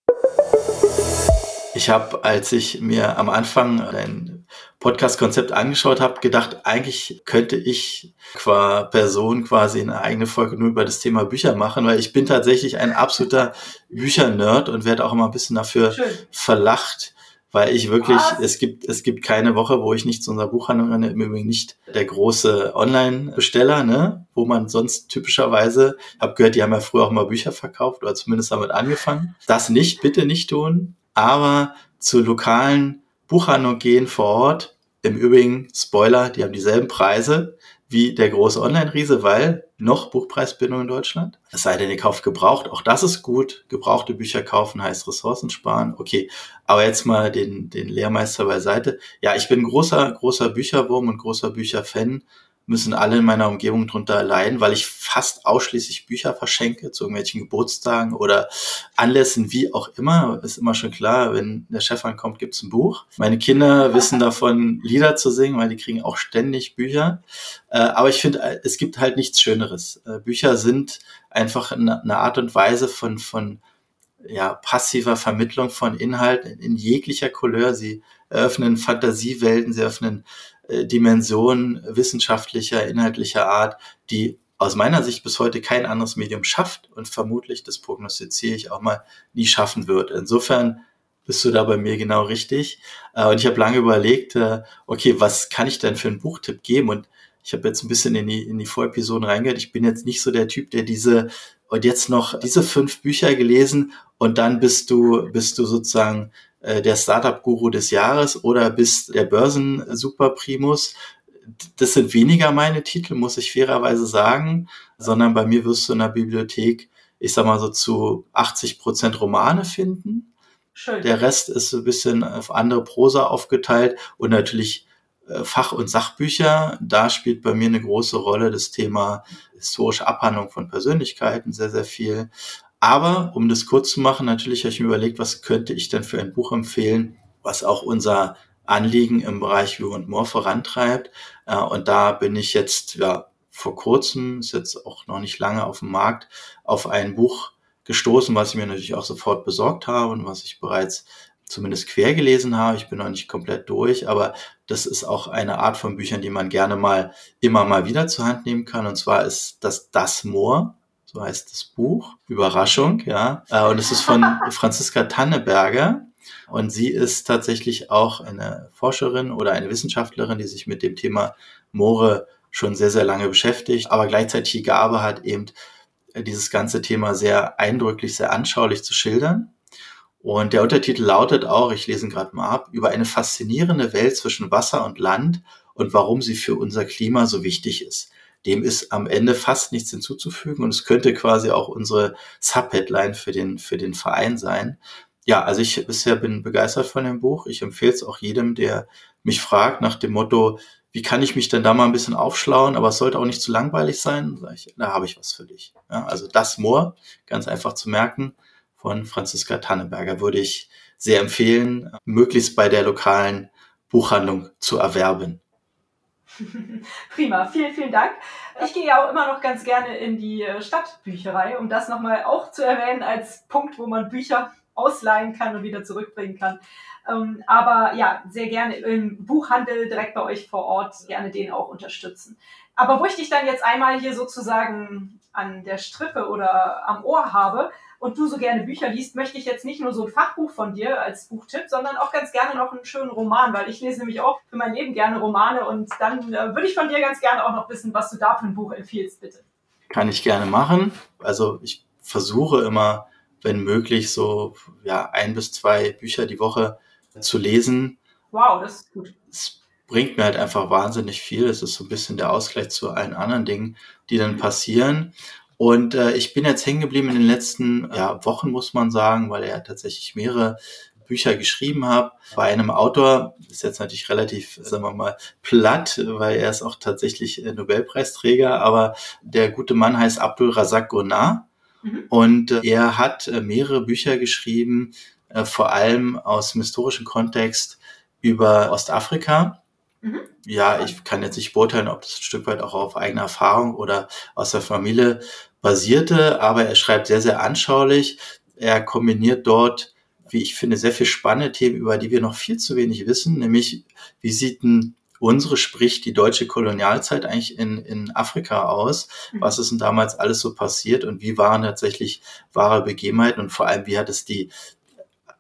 Ich habe, als ich mir am Anfang ein Podcast-Konzept angeschaut habe, gedacht, eigentlich könnte ich qua Person quasi eine eigene Folge nur über das Thema Bücher machen, weil ich bin tatsächlich ein absoluter Büchernerd und werde auch immer ein bisschen dafür Schön. verlacht, weil ich wirklich, Was? es gibt, es gibt keine Woche, wo ich nicht zu unserer Buchhandlung renne, im Übrigen nicht der große Online-Besteller, ne, wo man sonst typischerweise, ich habe gehört, die haben ja früher auch mal Bücher verkauft oder zumindest damit angefangen. Das nicht, bitte nicht tun, aber zu lokalen Buchhandlungen gehen vor Ort. Im Übrigen, Spoiler, die haben dieselben Preise wie der große Online-Riese, weil noch Buchpreisbindung in Deutschland. Es sei denn, ihr kauft gebraucht. Auch das ist gut. Gebrauchte Bücher kaufen heißt Ressourcen sparen. Okay. Aber jetzt mal den, den Lehrmeister beiseite. Ja, ich bin großer, großer Bücherwurm und großer Bücherfan müssen alle in meiner Umgebung drunter leiden, weil ich fast ausschließlich Bücher verschenke zu irgendwelchen Geburtstagen oder Anlässen, wie auch immer. Ist immer schon klar, wenn der Chef ankommt, gibt's ein Buch. Meine Kinder wissen davon, Lieder zu singen, weil die kriegen auch ständig Bücher. Äh, aber ich finde, es gibt halt nichts Schöneres. Äh, Bücher sind einfach eine Art und Weise von, von ja, passiver Vermittlung von Inhalten in jeglicher Couleur. Sie eröffnen Fantasiewelten, sie öffnen äh, Dimensionen wissenschaftlicher, inhaltlicher Art, die aus meiner Sicht bis heute kein anderes Medium schafft und vermutlich, das prognostiziere ich auch mal, nie schaffen wird. Insofern bist du da bei mir genau richtig. Äh, und ich habe lange überlegt, äh, okay, was kann ich denn für einen Buchtipp geben? Und ich habe jetzt ein bisschen in die, in die Vorepisoden reingehört. Ich bin jetzt nicht so der Typ, der diese und jetzt noch diese fünf Bücher gelesen und dann bist du, bist du sozusagen der Startup-Guru des Jahres oder bist der Börsen-Superprimus. Das sind weniger meine Titel, muss ich fairerweise sagen, sondern bei mir wirst du in der Bibliothek, ich sag mal so zu 80 Prozent Romane finden Schön. Der Rest ist so ein bisschen auf andere Prosa aufgeteilt und natürlich äh, Fach- und Sachbücher. Da spielt bei mir eine große Rolle das Thema historische Abhandlung von Persönlichkeiten sehr, sehr viel. Aber um das kurz zu machen, natürlich habe ich mir überlegt, was könnte ich denn für ein Buch empfehlen, was auch unser Anliegen im Bereich View und More vorantreibt. Äh, und da bin ich jetzt ja, vor kurzem, ist jetzt auch noch nicht lange auf dem Markt, auf ein Buch gestoßen, was ich mir natürlich auch sofort besorgt habe und was ich bereits zumindest quer gelesen habe. Ich bin noch nicht komplett durch, aber das ist auch eine Art von Büchern, die man gerne mal immer mal wieder zur Hand nehmen kann. Und zwar ist das Das Moor, so heißt das Buch. Überraschung, ja. Äh, und es ist von Franziska Tanneberger. Und sie ist tatsächlich auch eine Forscherin oder eine Wissenschaftlerin, die sich mit dem Thema Moore schon sehr, sehr lange beschäftigt, aber gleichzeitig die Gabe hat, eben dieses ganze Thema sehr eindrücklich, sehr anschaulich zu schildern. Und der Untertitel lautet auch, ich lese ihn gerade mal ab, über eine faszinierende Welt zwischen Wasser und Land und warum sie für unser Klima so wichtig ist. Dem ist am Ende fast nichts hinzuzufügen und es könnte quasi auch unsere Subheadline für den, für den Verein sein. Ja, also ich bisher bin begeistert von dem Buch. Ich empfehle es auch jedem, der mich fragt nach dem Motto, wie kann ich mich denn da mal ein bisschen aufschlauen, aber es sollte auch nicht zu langweilig sein, ich, da habe ich was für dich. Ja, also das Moor, ganz einfach zu merken, von Franziska Tannenberger würde ich sehr empfehlen, möglichst bei der lokalen Buchhandlung zu erwerben. Prima, vielen, vielen Dank. Ich gehe ja auch immer noch ganz gerne in die äh, Stadtbücherei, um das nochmal auch zu erwähnen als Punkt, wo man Bücher ausleihen kann und wieder zurückbringen kann. Ähm, aber ja, sehr gerne im Buchhandel direkt bei euch vor Ort, gerne den auch unterstützen. Aber wo ich dich dann jetzt einmal hier sozusagen an der Strippe oder am Ohr habe und du so gerne Bücher liest, möchte ich jetzt nicht nur so ein Fachbuch von dir als Buchtipp, sondern auch ganz gerne noch einen schönen Roman, weil ich lese nämlich auch für mein Leben gerne Romane und dann äh, würde ich von dir ganz gerne auch noch wissen, was du da für ein Buch empfiehlst, bitte. Kann ich gerne machen. Also ich versuche immer, wenn möglich, so ja, ein bis zwei Bücher die Woche zu lesen. Wow, das ist gut. Es bringt mir halt einfach wahnsinnig viel. Es ist so ein bisschen der Ausgleich zu allen anderen Dingen, die dann passieren. Und äh, ich bin jetzt hängen geblieben in den letzten ja, Wochen, muss man sagen, weil er tatsächlich mehrere Bücher geschrieben hat. Bei einem Autor ist jetzt natürlich relativ, sagen wir mal, platt, weil er ist auch tatsächlich Nobelpreisträger, aber der gute Mann heißt Abdul Razak Gurnah. Mhm. Und äh, er hat äh, mehrere Bücher geschrieben, äh, vor allem aus dem historischen Kontext über Ostafrika. Mhm. Ja, ich kann jetzt nicht beurteilen, ob das ein Stück weit auch auf eigene Erfahrung oder aus der Familie basierte, aber er schreibt sehr, sehr anschaulich. Er kombiniert dort, wie ich finde, sehr viel spannende Themen, über die wir noch viel zu wenig wissen, nämlich wie sieht ein unsere, sprich die deutsche Kolonialzeit eigentlich in, in Afrika aus? Mhm. Was ist denn damals alles so passiert und wie waren tatsächlich wahre Begebenheiten und vor allem, wie hat es die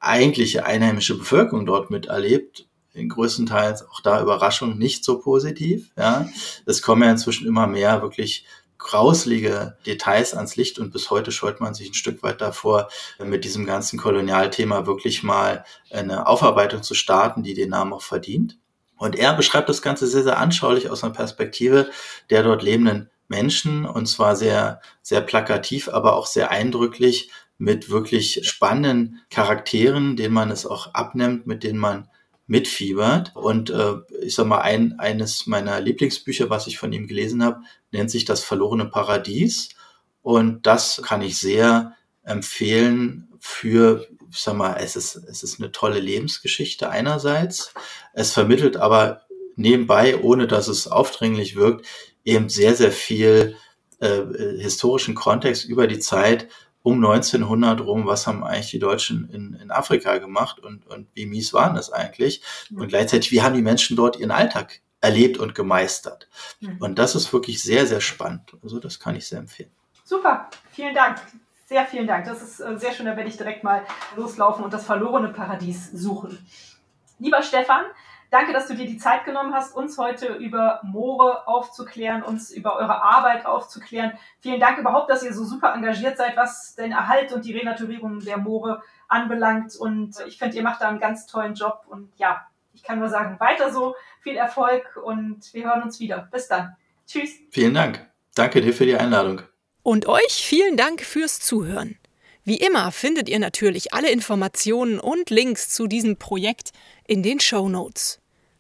eigentliche einheimische Bevölkerung dort miterlebt? Größtenteils auch da Überraschung nicht so positiv. Ja, es kommen ja inzwischen immer mehr wirklich grauslige Details ans Licht und bis heute scheut man sich ein Stück weit davor, mit diesem ganzen Kolonialthema wirklich mal eine Aufarbeitung zu starten, die den Namen auch verdient. Und er beschreibt das Ganze sehr, sehr anschaulich aus einer Perspektive der dort lebenden Menschen und zwar sehr, sehr plakativ, aber auch sehr eindrücklich mit wirklich spannenden Charakteren, denen man es auch abnimmt, mit denen man mitfiebert. Und äh, ich sag mal, ein, eines meiner Lieblingsbücher, was ich von ihm gelesen habe, nennt sich Das verlorene Paradies. Und das kann ich sehr empfehlen für, ich sag mal, es ist, es ist eine tolle Lebensgeschichte einerseits. Es vermittelt aber nebenbei, ohne dass es aufdringlich wirkt, eben sehr, sehr viel äh, historischen Kontext über die Zeit um 1900 rum, was haben eigentlich die Deutschen in, in Afrika gemacht und, und wie mies waren das eigentlich? Und gleichzeitig, wie haben die Menschen dort ihren Alltag erlebt und gemeistert. Mhm. Und das ist wirklich sehr, sehr spannend. Also das kann ich sehr empfehlen. Super, vielen Dank. Sehr vielen Dank. Das ist äh, sehr schön. Da werde ich direkt mal loslaufen und das verlorene Paradies suchen. Lieber Stefan, danke, dass du dir die Zeit genommen hast, uns heute über Moore aufzuklären, uns über eure Arbeit aufzuklären. Vielen Dank überhaupt, dass ihr so super engagiert seid, was den Erhalt und die Renaturierung der Moore anbelangt. Und ich finde, ihr macht da einen ganz tollen Job. Und ja, ich kann nur sagen, weiter so, viel Erfolg und wir hören uns wieder. Bis dann. Tschüss. Vielen Dank. Danke dir für die Einladung. Und euch vielen Dank fürs Zuhören. Wie immer findet ihr natürlich alle Informationen und Links zu diesem Projekt in den Show Notes.